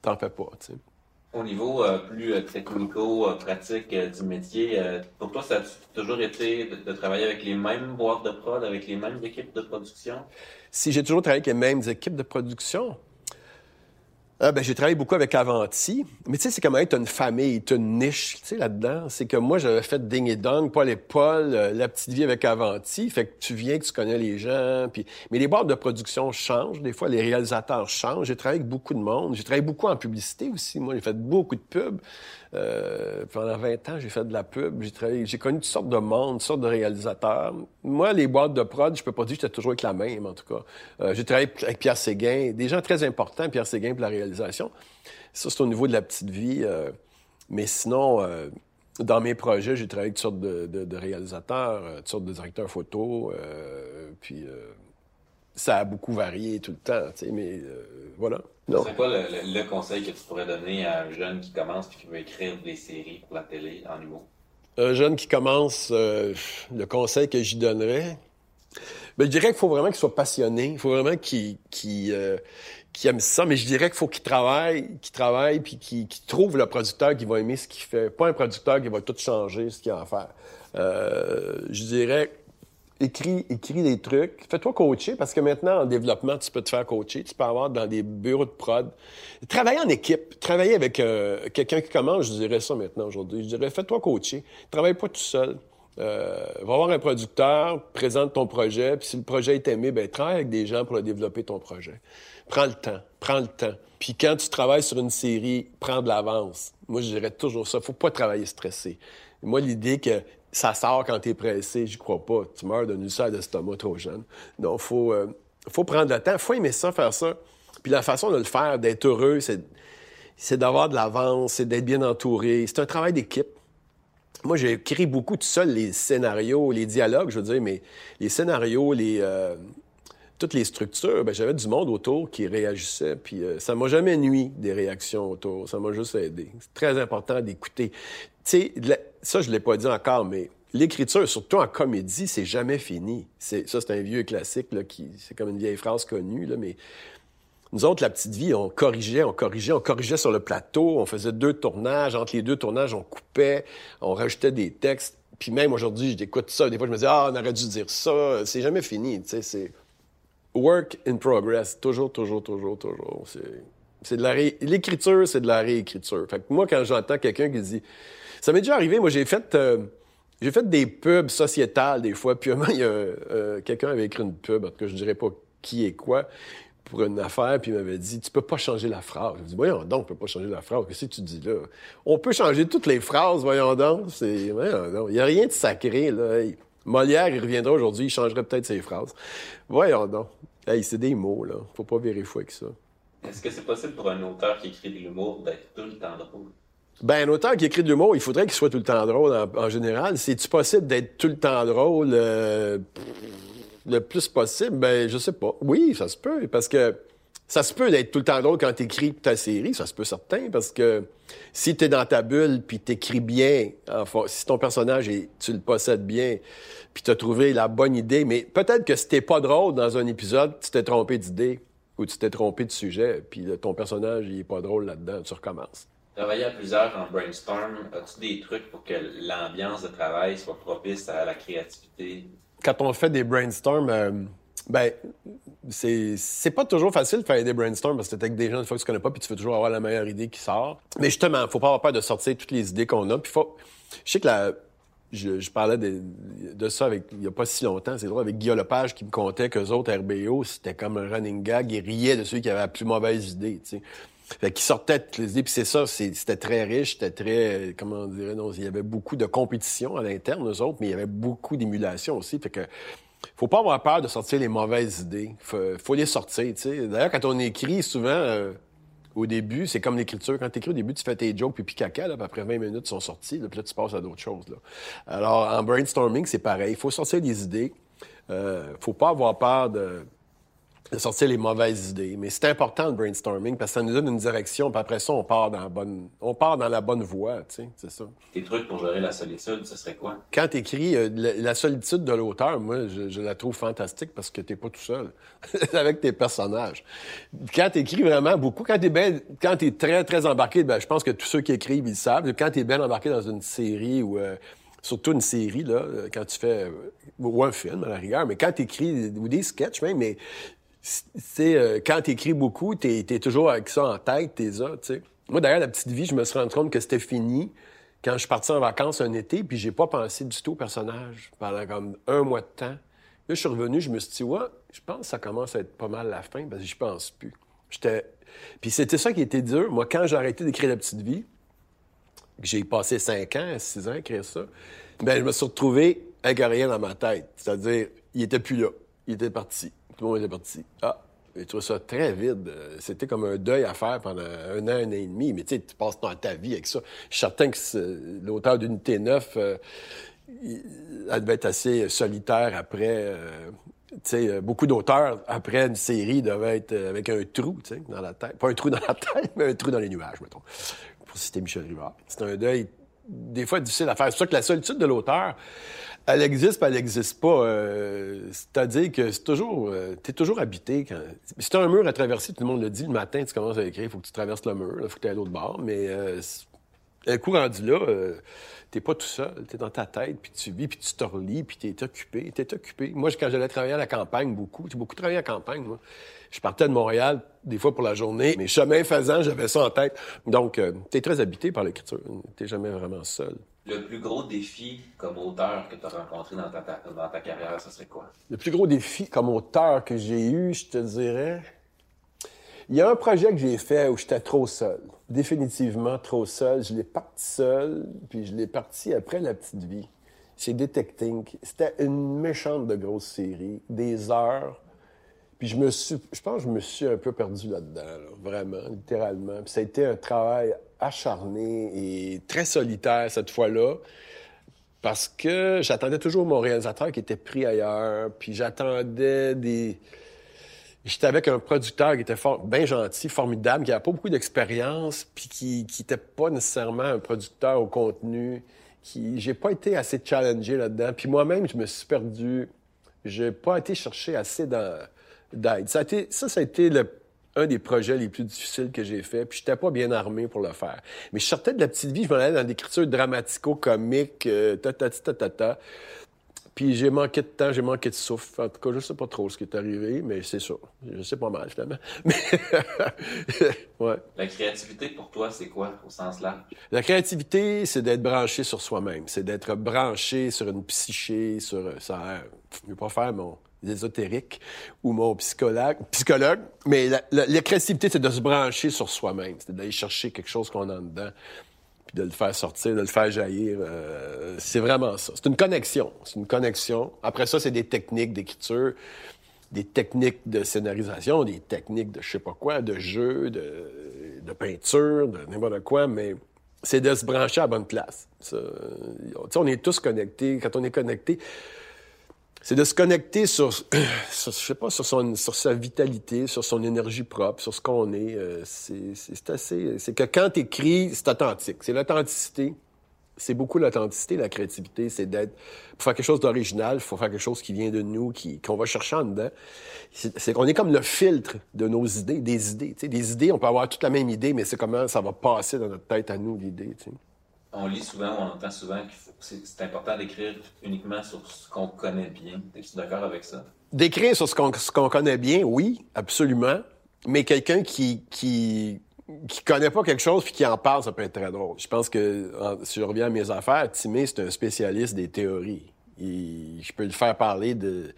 t'en fais pas, tu sais. Au niveau euh, plus euh, technico-pratique euh, du métier, pour toi, ça a toujours été de, travailler avec les mêmes boîtes de prod, avec les mêmes équipes de production? Si j'ai toujours travaillé avec les mêmes équipes de production, Ah, ben, j'ai travaillé beaucoup avec Avanti. Mais tu sais, c'est comme être une famille, tu une niche, tu sais, là-dedans. C'est que moi, j'avais fait Ding et Dong, Paul et Paul, euh, La Petite Vie avec Avanti. Fait que tu viens, que tu connais les gens. Puis... Mais les boîtes de production changent. Des fois, les réalisateurs changent. J'ai travaillé avec beaucoup de monde. J'ai travaillé beaucoup en publicité aussi. Moi, j'ai fait beaucoup de pubs. Euh, pendant 20 ans, j'ai fait de la pub. J'ai travaillé, connu toutes sortes de monde, toutes sortes de réalisateurs. Moi, les boîtes de prod, je peux pas dire que j'étais toujours avec la même, en tout cas. Euh, j'ai travaillé avec Pierre Séguin, des gens très importants, Pierre Séguin pour la réalisation. Ça, c'est au niveau de la petite vie. Euh, mais sinon, euh, dans mes projets, j'ai travaillé avec toutes sortes de, de, de réalisateurs, euh, toutes sortes de directeurs photo. Euh, puis ça a beaucoup varié tout le temps, tu sais, mais voilà. C'est quoi le, le, le, conseil que tu pourrais donner à un jeune qui commence et qui veut écrire des séries pour la télé en humour? Un jeune qui commence, euh, le conseil que j'y donnerais, ben, je dirais qu'il faut vraiment qu'il soit passionné. Il faut vraiment qu'il qu'il euh, aime ça, mais je dirais qu'il faut qu'il travaille, qu'il travaille, puis qu'il trouve le producteur qui va aimer ce qu'il fait. Pas un producteur qui va tout changer ce qu'il a à faire. Euh, je dirais écris, écris des trucs. Fais-toi coacher parce que maintenant, en développement, tu peux te faire coacher. Tu peux avoir dans des bureaux de prod. Travailler en équipe. Travailler avec euh, quelqu'un qui commence, je dirais ça maintenant aujourd'hui. Je dirais, fais-toi coacher. Travaille pas tout seul. Euh, va voir un producteur, présente ton projet, puis si le projet est aimé, ben travaille avec des gens pour développer ton projet. Prends le temps, prends le temps. Puis quand tu travailles sur une série, prends de l'avance. Moi, je dirais toujours ça. Faut pas travailler stressé. Moi, l'idée que ça sort quand tu es pressé, j'y crois pas. Tu meurs d'un ulcère d'estomac trop jeune. Donc, faut, euh, faut prendre le temps. faut aimer ça, faire ça. Puis la façon de le faire, d'être heureux, c'est, d'avoir de l'avance, c'est d'être bien entouré. C'est un travail d'équipe. Moi, j'ai écrit beaucoup tout seul les scénarios, les dialogues, je veux dire, mais les scénarios, les, euh, toutes les structures, ben, j'avais du monde autour qui réagissait, puis euh, ça m'a jamais nuit des réactions autour, ça m'a juste aidé. C'est très important d'écouter. Tu sais, ça, je l'ai pas dit encore, mais l'écriture, surtout en comédie, c'est jamais fini. C'est, ça, c'est un vieux classique, là, qui, c'est comme une vieille phrase connue, là, mais nous autres, la petite vie, on corrigeait, on corrigeait, on corrigeait sur le plateau, on faisait deux tournages, entre les deux tournages, on coupait, on rajoutait des textes. Puis même aujourd'hui, j'écoute ça, des fois, je me dis, ah, on aurait dû dire ça. C'est jamais fini, tu sais, c'est work in progress. Toujours, toujours, toujours, toujours. C'est de la L'écriture, c'est de la réécriture. Fait que moi, quand j'entends quelqu'un qui dit... Ça m'est déjà arrivé, moi, j'ai fait... Euh, j'ai fait des pubs sociétales des fois, puis il y a euh, quelqu'un avait écrit une pub, en tout cas, je dirais pas qui et quoi, pour une affaire, puis il m'avait dit Tu peux pas changer la phrase. Je me dis Voyons donc, on peut pas changer la phrase. Qu'est-ce que tu dis là? On peut changer toutes les phrases, voyons donc. C'est, voyons. Il y a rien de sacré, là. Molière, il reviendra aujourd'hui, il changerait peut-être ses phrases. Voyons donc. Hey, c'est des mots, là. Faut pas fou avec ça. Est-ce que c'est possible pour un auteur qui écrit de l'humour d'être tout le temps drôle? Ben, un auteur qui écrit de l'humour, il faudrait qu'il soit tout le temps drôle en, général. C'est-tu possible d'être tout le temps drôle euh, le plus possible? Ben, je sais pas. Oui, ça se peut, parce que ça se peut d'être tout le temps drôle quand t'écris ta série, ça se peut certain, parce que si t'es dans ta bulle, puis t'écris bien, enfin, si ton personnage, est, tu le possèdes bien, puis t'as trouvé la bonne idée, mais peut-être que si t'es pas drôle dans un épisode, tu t'es trompé d'idée, ou tu t'es trompé de sujet, puis ton personnage, il est pas drôle là-dedans, tu recommences. Travailler à plusieurs en brainstorm, as-tu des trucs pour que l'ambiance de travail soit propice à la créativité? Quand on fait des brainstorms, euh, ben, c'est, c'est pas toujours facile de faire des brainstorms parce que t'es avec des gens des fois que tu connais pas puis tu veux toujours avoir la meilleure idée qui sort. Mais justement, faut pas avoir peur de sortir toutes les idées qu'on a. Puis faut, je sais que la, je, je parlais de, de, ça avec, il y a pas si longtemps, c'est drôle, avec Guillaume Lepage qui me contait qu'eux autres, RBO, c'était comme un running gag, ils riaient de ceux qui avaient la plus mauvaise idée, tu sais. Fait qu'ils sortaient toutes les idées, puis c'est ça, c'était très riche, c'était très, comment dirait, non, il y avait beaucoup de compétition à l'interne, eux autres, mais il y avait beaucoup d'émulation aussi, fait que faut pas avoir peur de sortir les mauvaises idées. Faut, faut les sortir, tu sais. D'ailleurs, quand on écrit, souvent, euh, au début, c'est comme l'écriture. Quand tu écris au début, tu fais tes jokes puis caca, là, puis après 20 minutes, ils sont sortis, là, puis là, tu passes à d'autres choses. Là. Alors, en brainstorming, c'est pareil. Il faut sortir des idées. Euh, faut pas avoir peur de de sortir les mauvaises idées. Mais c'est important le brainstorming parce que ça nous donne une direction, puis après ça, on part dans la bonne, on part dans la bonne voie, tu sais, c'est ça. Tes trucs pour gérer la solitude, ce serait quoi? Quand tu écris euh, la, solitude de l'auteur, moi, je, la trouve fantastique parce que t'es pas tout seul avec tes personnages. Quand tu écris vraiment beaucoup, quand t'es bien, quand t'es très, très embarqué, ben, je pense que tous ceux qui écrivent, ils savent. Quand t'es bien embarqué dans une série ou euh, surtout une série, là, quand tu fais, ou un film à la rigueur, mais quand tu écris, ou des sketchs même, mais c'est euh, quand tu écris beaucoup, tu es, toujours avec ça en tête, t'es là, tu sais. Moi, d'ailleurs, la petite vie, je me suis rendu compte que c'était fini quand je suis parti en vacances un été, puis j'ai pas pensé du tout au personnage pendant comme un mois de temps. Là, je suis revenu, je me suis dit, ouais, je pense que ça commence à être pas mal la fin, parce que je pense plus. J'étais... Puis c'était ça qui était dur. Moi, quand j'ai arrêté d'écrire La Petite Vie, j'ai passé cinq ans, six ans à écrire ça, ben je me suis retrouvé avec rien dans ma tête. C'est-à-dire, il était plus là. Il était parti. Tout le monde était parti. Ah, j'ai trouvé ça très vide. C'était comme un deuil à faire pendant un an, un an et demi. Mais tu sais, tu passes dans ta vie avec ça. Je suis certain que l'auteur d'Unité 9, euh, elle devait être assez solitaire après. Euh, tu sais, beaucoup d'auteurs, après une série, devaient être avec un trou, dans la tête. Pas un trou dans la tête, mais un trou dans les nuages, mettons. Pour citer Michel Rivard. C'est un deuil, des fois, difficile à faire. C'est ça que la solitude de l'auteur, elle existe, elle n'existe pas. Euh, c'est-à-dire que c'est toujours, euh, t'es toujours habité. Quand... Si t'as un mur à traverser, tout le monde le dit, le matin, tu commences à écrire, il faut que tu traverses le mur, il faut que tu ailles à l'autre bord. Mais euh, un coup rendu là, euh, t'es pas tout seul, t'es dans ta tête, puis tu vis, puis tu te relis, puis t'es occupé, t'es occupé. Moi, quand j'allais travailler à la campagne, beaucoup, j'ai beaucoup travaillé à la campagne, moi. Je partais de Montréal, des fois pour la journée, mais chemin faisant, j'avais ça en tête. Donc, euh, t'es très habité par l'écriture. T'es jamais vraiment seul. Le plus gros défi comme auteur que tu as rencontré dans ta, dans ta carrière, ce serait quoi? Le plus gros défi comme auteur que j'ai eu, je te dirais... Il y a un projet que j'ai fait où j'étais trop seul. Définitivement trop seul. Je l'ai parti seul, puis je l'ai parti après La Petite Vie. C'est Detecting. C'était une méchante de grosse série. Des heures. Puis je me suis... Je pense que je me suis un peu perdu là-dedans, vraiment, littéralement. Puis ça a été un travail acharné et très solitaire cette fois-là. Parce que j'attendais toujours mon réalisateur qui était pris ailleurs. Puis j'attendais des J'étais avec un producteur qui était bien gentil, formidable, qui n'avait pas beaucoup d'expérience, puis qui n'était pas nécessairement un producteur au contenu. Qui, j'ai pas été assez challengé là-dedans. Puis moi-même, je me suis perdu. J'ai pas été chercher assez d'aide. Ça, a été, ça, ça a été un des projets les plus difficiles que j'ai fait. Puis j'étais pas bien armé pour le faire. Mais je sortais de la petite vie, je m'en allais dans l'écriture dramatico-comique, euh, ta, ta, ta, ta, ta. Puis j'ai manqué de temps, j'ai manqué de souffle. En tout cas, je sais pas trop ce qui est arrivé, mais c'est ça. Je sais pas mal, finalement. Mais ouais. La créativité, pour toi, c'est quoi, au sens large? La créativité, c'est d'être branché sur soi-même. C'est d'être branché sur une psyché, sur... Ça, je vais pas faire mon ésotérique ou mon psychologue, psychologue mais la, la créativité, c'est de se brancher sur soi-même. C'est d'aller chercher quelque chose qu'on a dedans puis de le faire sortir, de le faire jaillir. Euh, c'est vraiment ça. C'est une connexion. C'est une connexion. Après ça, c'est des techniques d'écriture, des techniques de scénarisation, des techniques de je sais pas quoi, de jeu, de, de peinture, de n'importe quoi, mais c'est de se brancher à la bonne place. Ça, on est tous connectés. Quand on est connecté, c'est de se connecter sur, je sais pas, sur, son, sur sa vitalité, sur son énergie propre, sur ce qu'on est. Euh, c'est assez... C'est que quand tu écris, c'est authentique. C'est l'authenticité. C'est beaucoup l'authenticité, la créativité. C'est d'être... Pour faire quelque chose d'original, il faut faire quelque chose qui vient de nous, qui, qu'on va chercher en dedans. C'est qu'on est comme le filtre de nos idées, des idées. sais, Des idées, on peut avoir toute la même idée, mais c'est comment ça va passer dans notre tête à nous, l'idée. sais on lit souvent, on entend souvent que c'est important d'écrire uniquement sur ce qu'on connaît bien. Es-tu d'accord avec ça? D'écrire sur ce qu'on connaît bien, oui, absolument. Mais quelqu'un qui, qui, connaît pas quelque chose puis qui en parle, ça peut être très drôle. Je pense que, si je reviens à mes affaires, Timé, c'est un spécialiste des théories. Et je peux le faire parler de,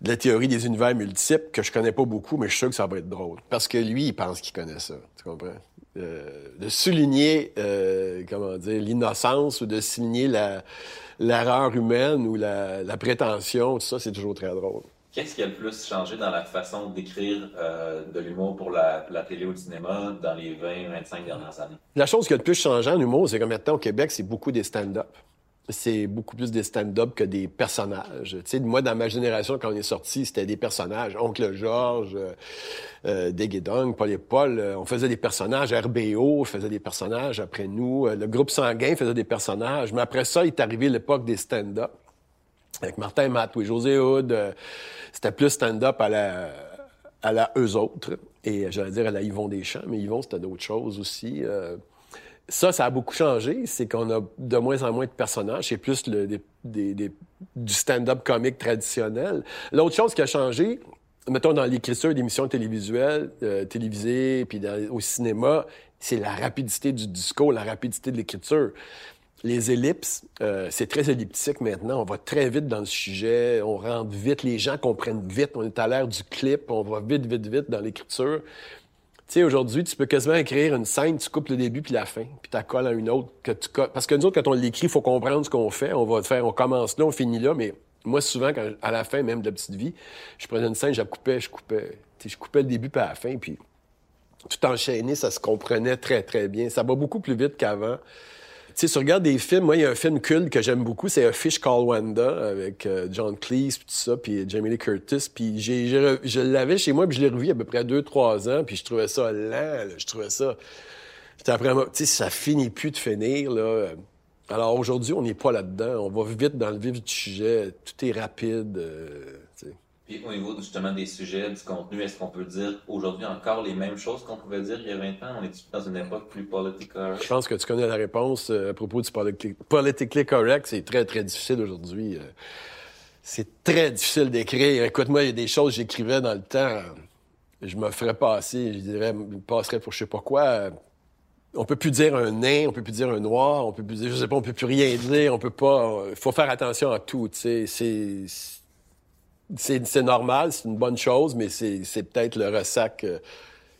de la théorie des univers multiples que je connais pas beaucoup, mais je suis sûr que ça va être drôle. Parce que lui, il pense qu'il connaît ça. Tu comprends? Euh, de souligner, euh, comment dire, l'innocence ou de souligner la, l'erreur humaine ou la, la prétention, tout ça, c'est toujours très drôle. Qu'est-ce qui a le plus changé dans la façon d'écrire euh, de l'humour pour la, la, télé ou le cinéma dans les 20-25 dernières années? La chose qui a le plus changé en humour, c'est que maintenant au Québec, c'est beaucoup des stand-up c'est beaucoup plus des stand-up que des personnages. Tu sais, moi, dans ma génération, quand on est sorti, c'était des personnages. Oncle Georges, euh, euh Paul et Paul, euh, on faisait des personnages. RBO faisait des personnages après nous. Euh, le groupe Sanguin faisait des personnages. Mais après ça, il est arrivé l'époque des stand-up. Avec Martin Matt, oui, José Hood. c'était plus stand-up à la, eux autres. Et j'allais dire à la Yvon Deschamps, mais Yvon, c'était d'autres choses aussi ça, ça a beaucoup changé. C'est qu'on a de moins en moins de personnages. C'est plus du stand-up comique traditionnel. L'autre chose qui a changé, mettons, dans l'écriture d'émissions télévisuelles, euh, télévisées, puis au cinéma, c'est la rapidité du discours, la rapidité de l'écriture. Les ellipses, euh, c'est très elliptique maintenant. On va très vite dans le sujet, on rentre vite, les gens comprennent vite, on est à l'ère du clip, on va vite, vite, vite dans l'écriture. Sais, aujourd'hui, tu peux quasiment écrire une scène, tu coupes le début puis la fin, puis tu colles à une autre. Que tu Parce que nous autres, quand on l'écrit, il faut comprendre ce qu'on fait. On va faire, on commence là, on finit là, mais moi, souvent, quand, à la fin même de la petite vie, je prenais une scène, je la coupais, je coupais. Je coupais le début puis la fin, puis tout enchaîné, ça se comprenait très, très bien. Ça va beaucoup plus vite qu'avant. Tu sais, tu regardes des films, moi, il y a un film culte que j'aime beaucoup, c'est A Fish Called Wanda avec euh, John Cleese, puis tout ça, puis Jamie Lee Curtis. Puis j'ai, je l'avais chez moi, puis je l'ai revu à peu près deux, trois ans, puis je trouvais ça lent, je trouvais ça... Puis après, tu sais, ça finit plus de finir, là. Alors aujourd'hui, on n'est pas là-dedans. On va vite dans le vif du sujet. Tout est rapide. Euh, Au niveau justement des sujets, du contenu, est-ce qu'on peut dire aujourd'hui encore les mêmes choses qu'on pouvait dire il y a 20 ans? On est dans une époque plus politique Je pense que tu connais la réponse euh, à propos du politically correct. C'est très, très difficile aujourd'hui. Euh. c'est très difficile d'écrire. Écoute-moi, il y a des choses que j'écrivais dans le temps. Je me ferais passer, je dirais, je passerais pour je sais pas quoi on peut plus dire un nain, on peut plus dire un noir, on peut plus dire, je sais pas, on peut plus rien dire, on peut pas. Il faut faire attention à tout. Tu sais, c'est c'est normal, c'est une bonne chose, mais c'est peut-être le ressac euh,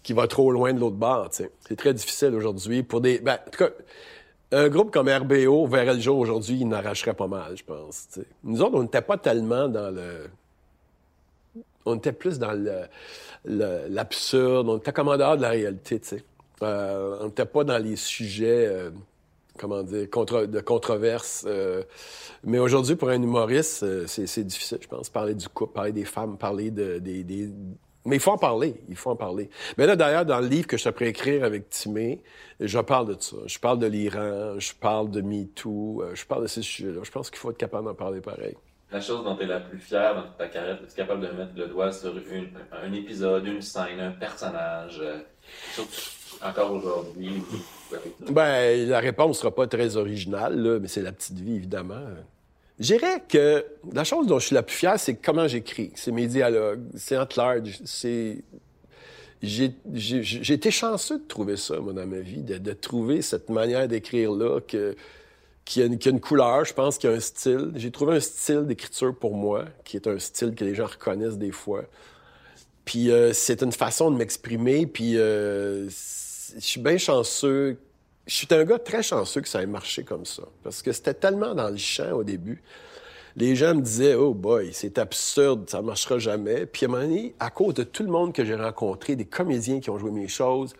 qui va trop loin de l'autre bord. C'est très difficile aujourd'hui pour des. Ben, en tout cas, un groupe comme RBO verrait le jour aujourd'hui, il n'arracherait pas mal, je pense. Tu sais. Nous autres, on n'était pas tellement dans le. On était plus dans l'absurde, on était comme en dehors de la réalité, tu sais. Euh, on n'était pas dans les sujets, euh, comment dire, de controverse. Euh. mais aujourd'hui, pour un humoriste, c'est difficile, je pense, parler du couple, parler des femmes, parler de, des, Mais il faut en parler, il faut en parler. Mais là, d'ailleurs, dans le livre que je t'ai écrire avec Timé, je parle de ça. Je parle de l'Iran, je parle de MeToo, je parle de ces sujets-là. Je pense qu'il faut être capable d'en parler pareil. La chose dont tu es la plus fière dans ta carrière, es-tu capable de mettre le doigt sur un épisode, une scène, un personnage, encore aujourd'hui? Ben, la réponse sera pas très originale, mais c'est la petite vie, évidemment. Je dirais que la chose dont je suis la plus fière, c'est comment j'écris. C'est mes dialogues, c'est entre large, c'est... J'ai été chanceux de trouver ça, moi, dans ma vie, de, trouver cette manière d'écrire-là qui, a une, qui a une couleur, je pense, qu'il y a un style. J'ai trouvé un style d'écriture pour moi, qui est un style que les gens reconnaissent des fois. Puis euh, c'est une façon de m'exprimer, puis euh, je suis bien chanceux. Je suis un gars très chanceux que ça ait marché comme ça. Parce que c'était tellement dans le champ au début. Les gens me disaient, oh boy, c'est absurde, ça ne marchera jamais. Puis à un moment donné, à cause de tout le monde que j'ai rencontré, des comédiens qui ont joué mes choses,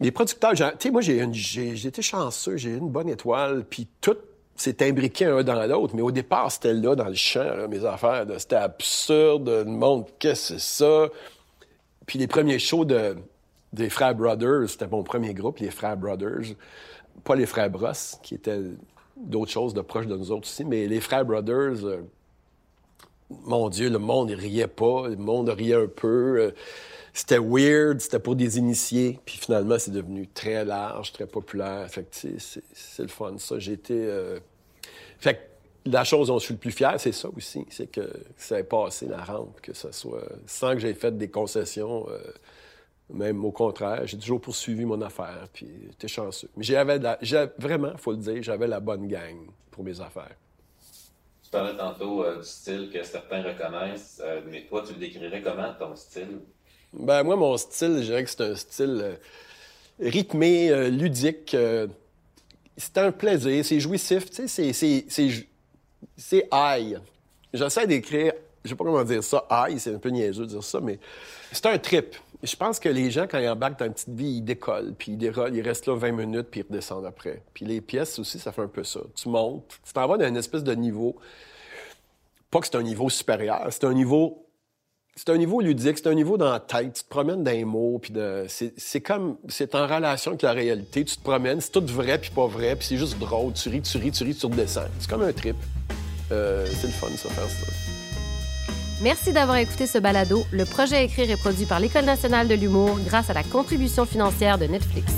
les producteurs, tu sais, moi, j'ai, été chanceux, j'ai une bonne étoile, puis tout s'est imbriqué un dans l'autre. Mais au départ, c'était là, dans le champ, mes affaires. C'était absurde, le monde, qu'est-ce que c'est ça? Puis les premiers shows de, des Frères Brothers. C'était mon premier groupe, les Frères Brothers. Pas les Frères Bross, qui étaient d'autres choses de proches de nous autres aussi, mais les Frères Brothers, euh, mon Dieu, le monde riait pas, le monde riait un peu. Euh, c'était weird, c'était pour des initiés, puis finalement, c'est devenu très large, très populaire. Fait que, c'est le fun, ça. J'ai été... Euh, fait que la chose dont je suis le plus fier, c'est ça aussi, c'est que ça ait passé la rampe, que ce soit... Sans que j'aie fait des concessions... Même au contraire, j'ai toujours poursuivi mon affaire, puis j'étais chanceux. Mais j'avais vraiment, il faut le dire, j'avais la bonne gang pour mes affaires. Tu parlais tantôt euh, du style que certains reconnaissent, euh, mais toi, tu le décrirais comment, ton style? Ben, moi, mon style, je dirais que c'est un style euh, rythmé, ludique. c'est un plaisir, c'est jouissif, tu sais, c'est high. J'essaie d'écrire, je sais pas comment dire ça, high, c'est un peu niaiseux de dire ça, mais c'est un trip. Je pense que les gens, quand ils embarquent dans une petite vie, ils décollent, puis ils dérollent, ils restent là 20 minutes, puis ils redescendent après. Puis les pièces aussi, ça fait un peu ça. Tu montes, tu t'en vas dans une espèce de niveau. Pas que c'est un niveau supérieur, c'est un niveau. C'est un niveau ludique, c'est un niveau dans la tête. Tu te promènes dans les mots, puis de... c'est comme. C'est en relation avec la réalité. Tu te promènes, c'est tout vrai, puis pas vrai, puis c'est juste drôle. Tu ris, tu ris, tu ris, tu redescends. C'est comme un trip. Euh, c'est le fun, ça, faire ça. Merci d'avoir écouté ce balado. Le projet écrit est produit par l'École nationale de l'humour grâce à la contribution financière de Netflix.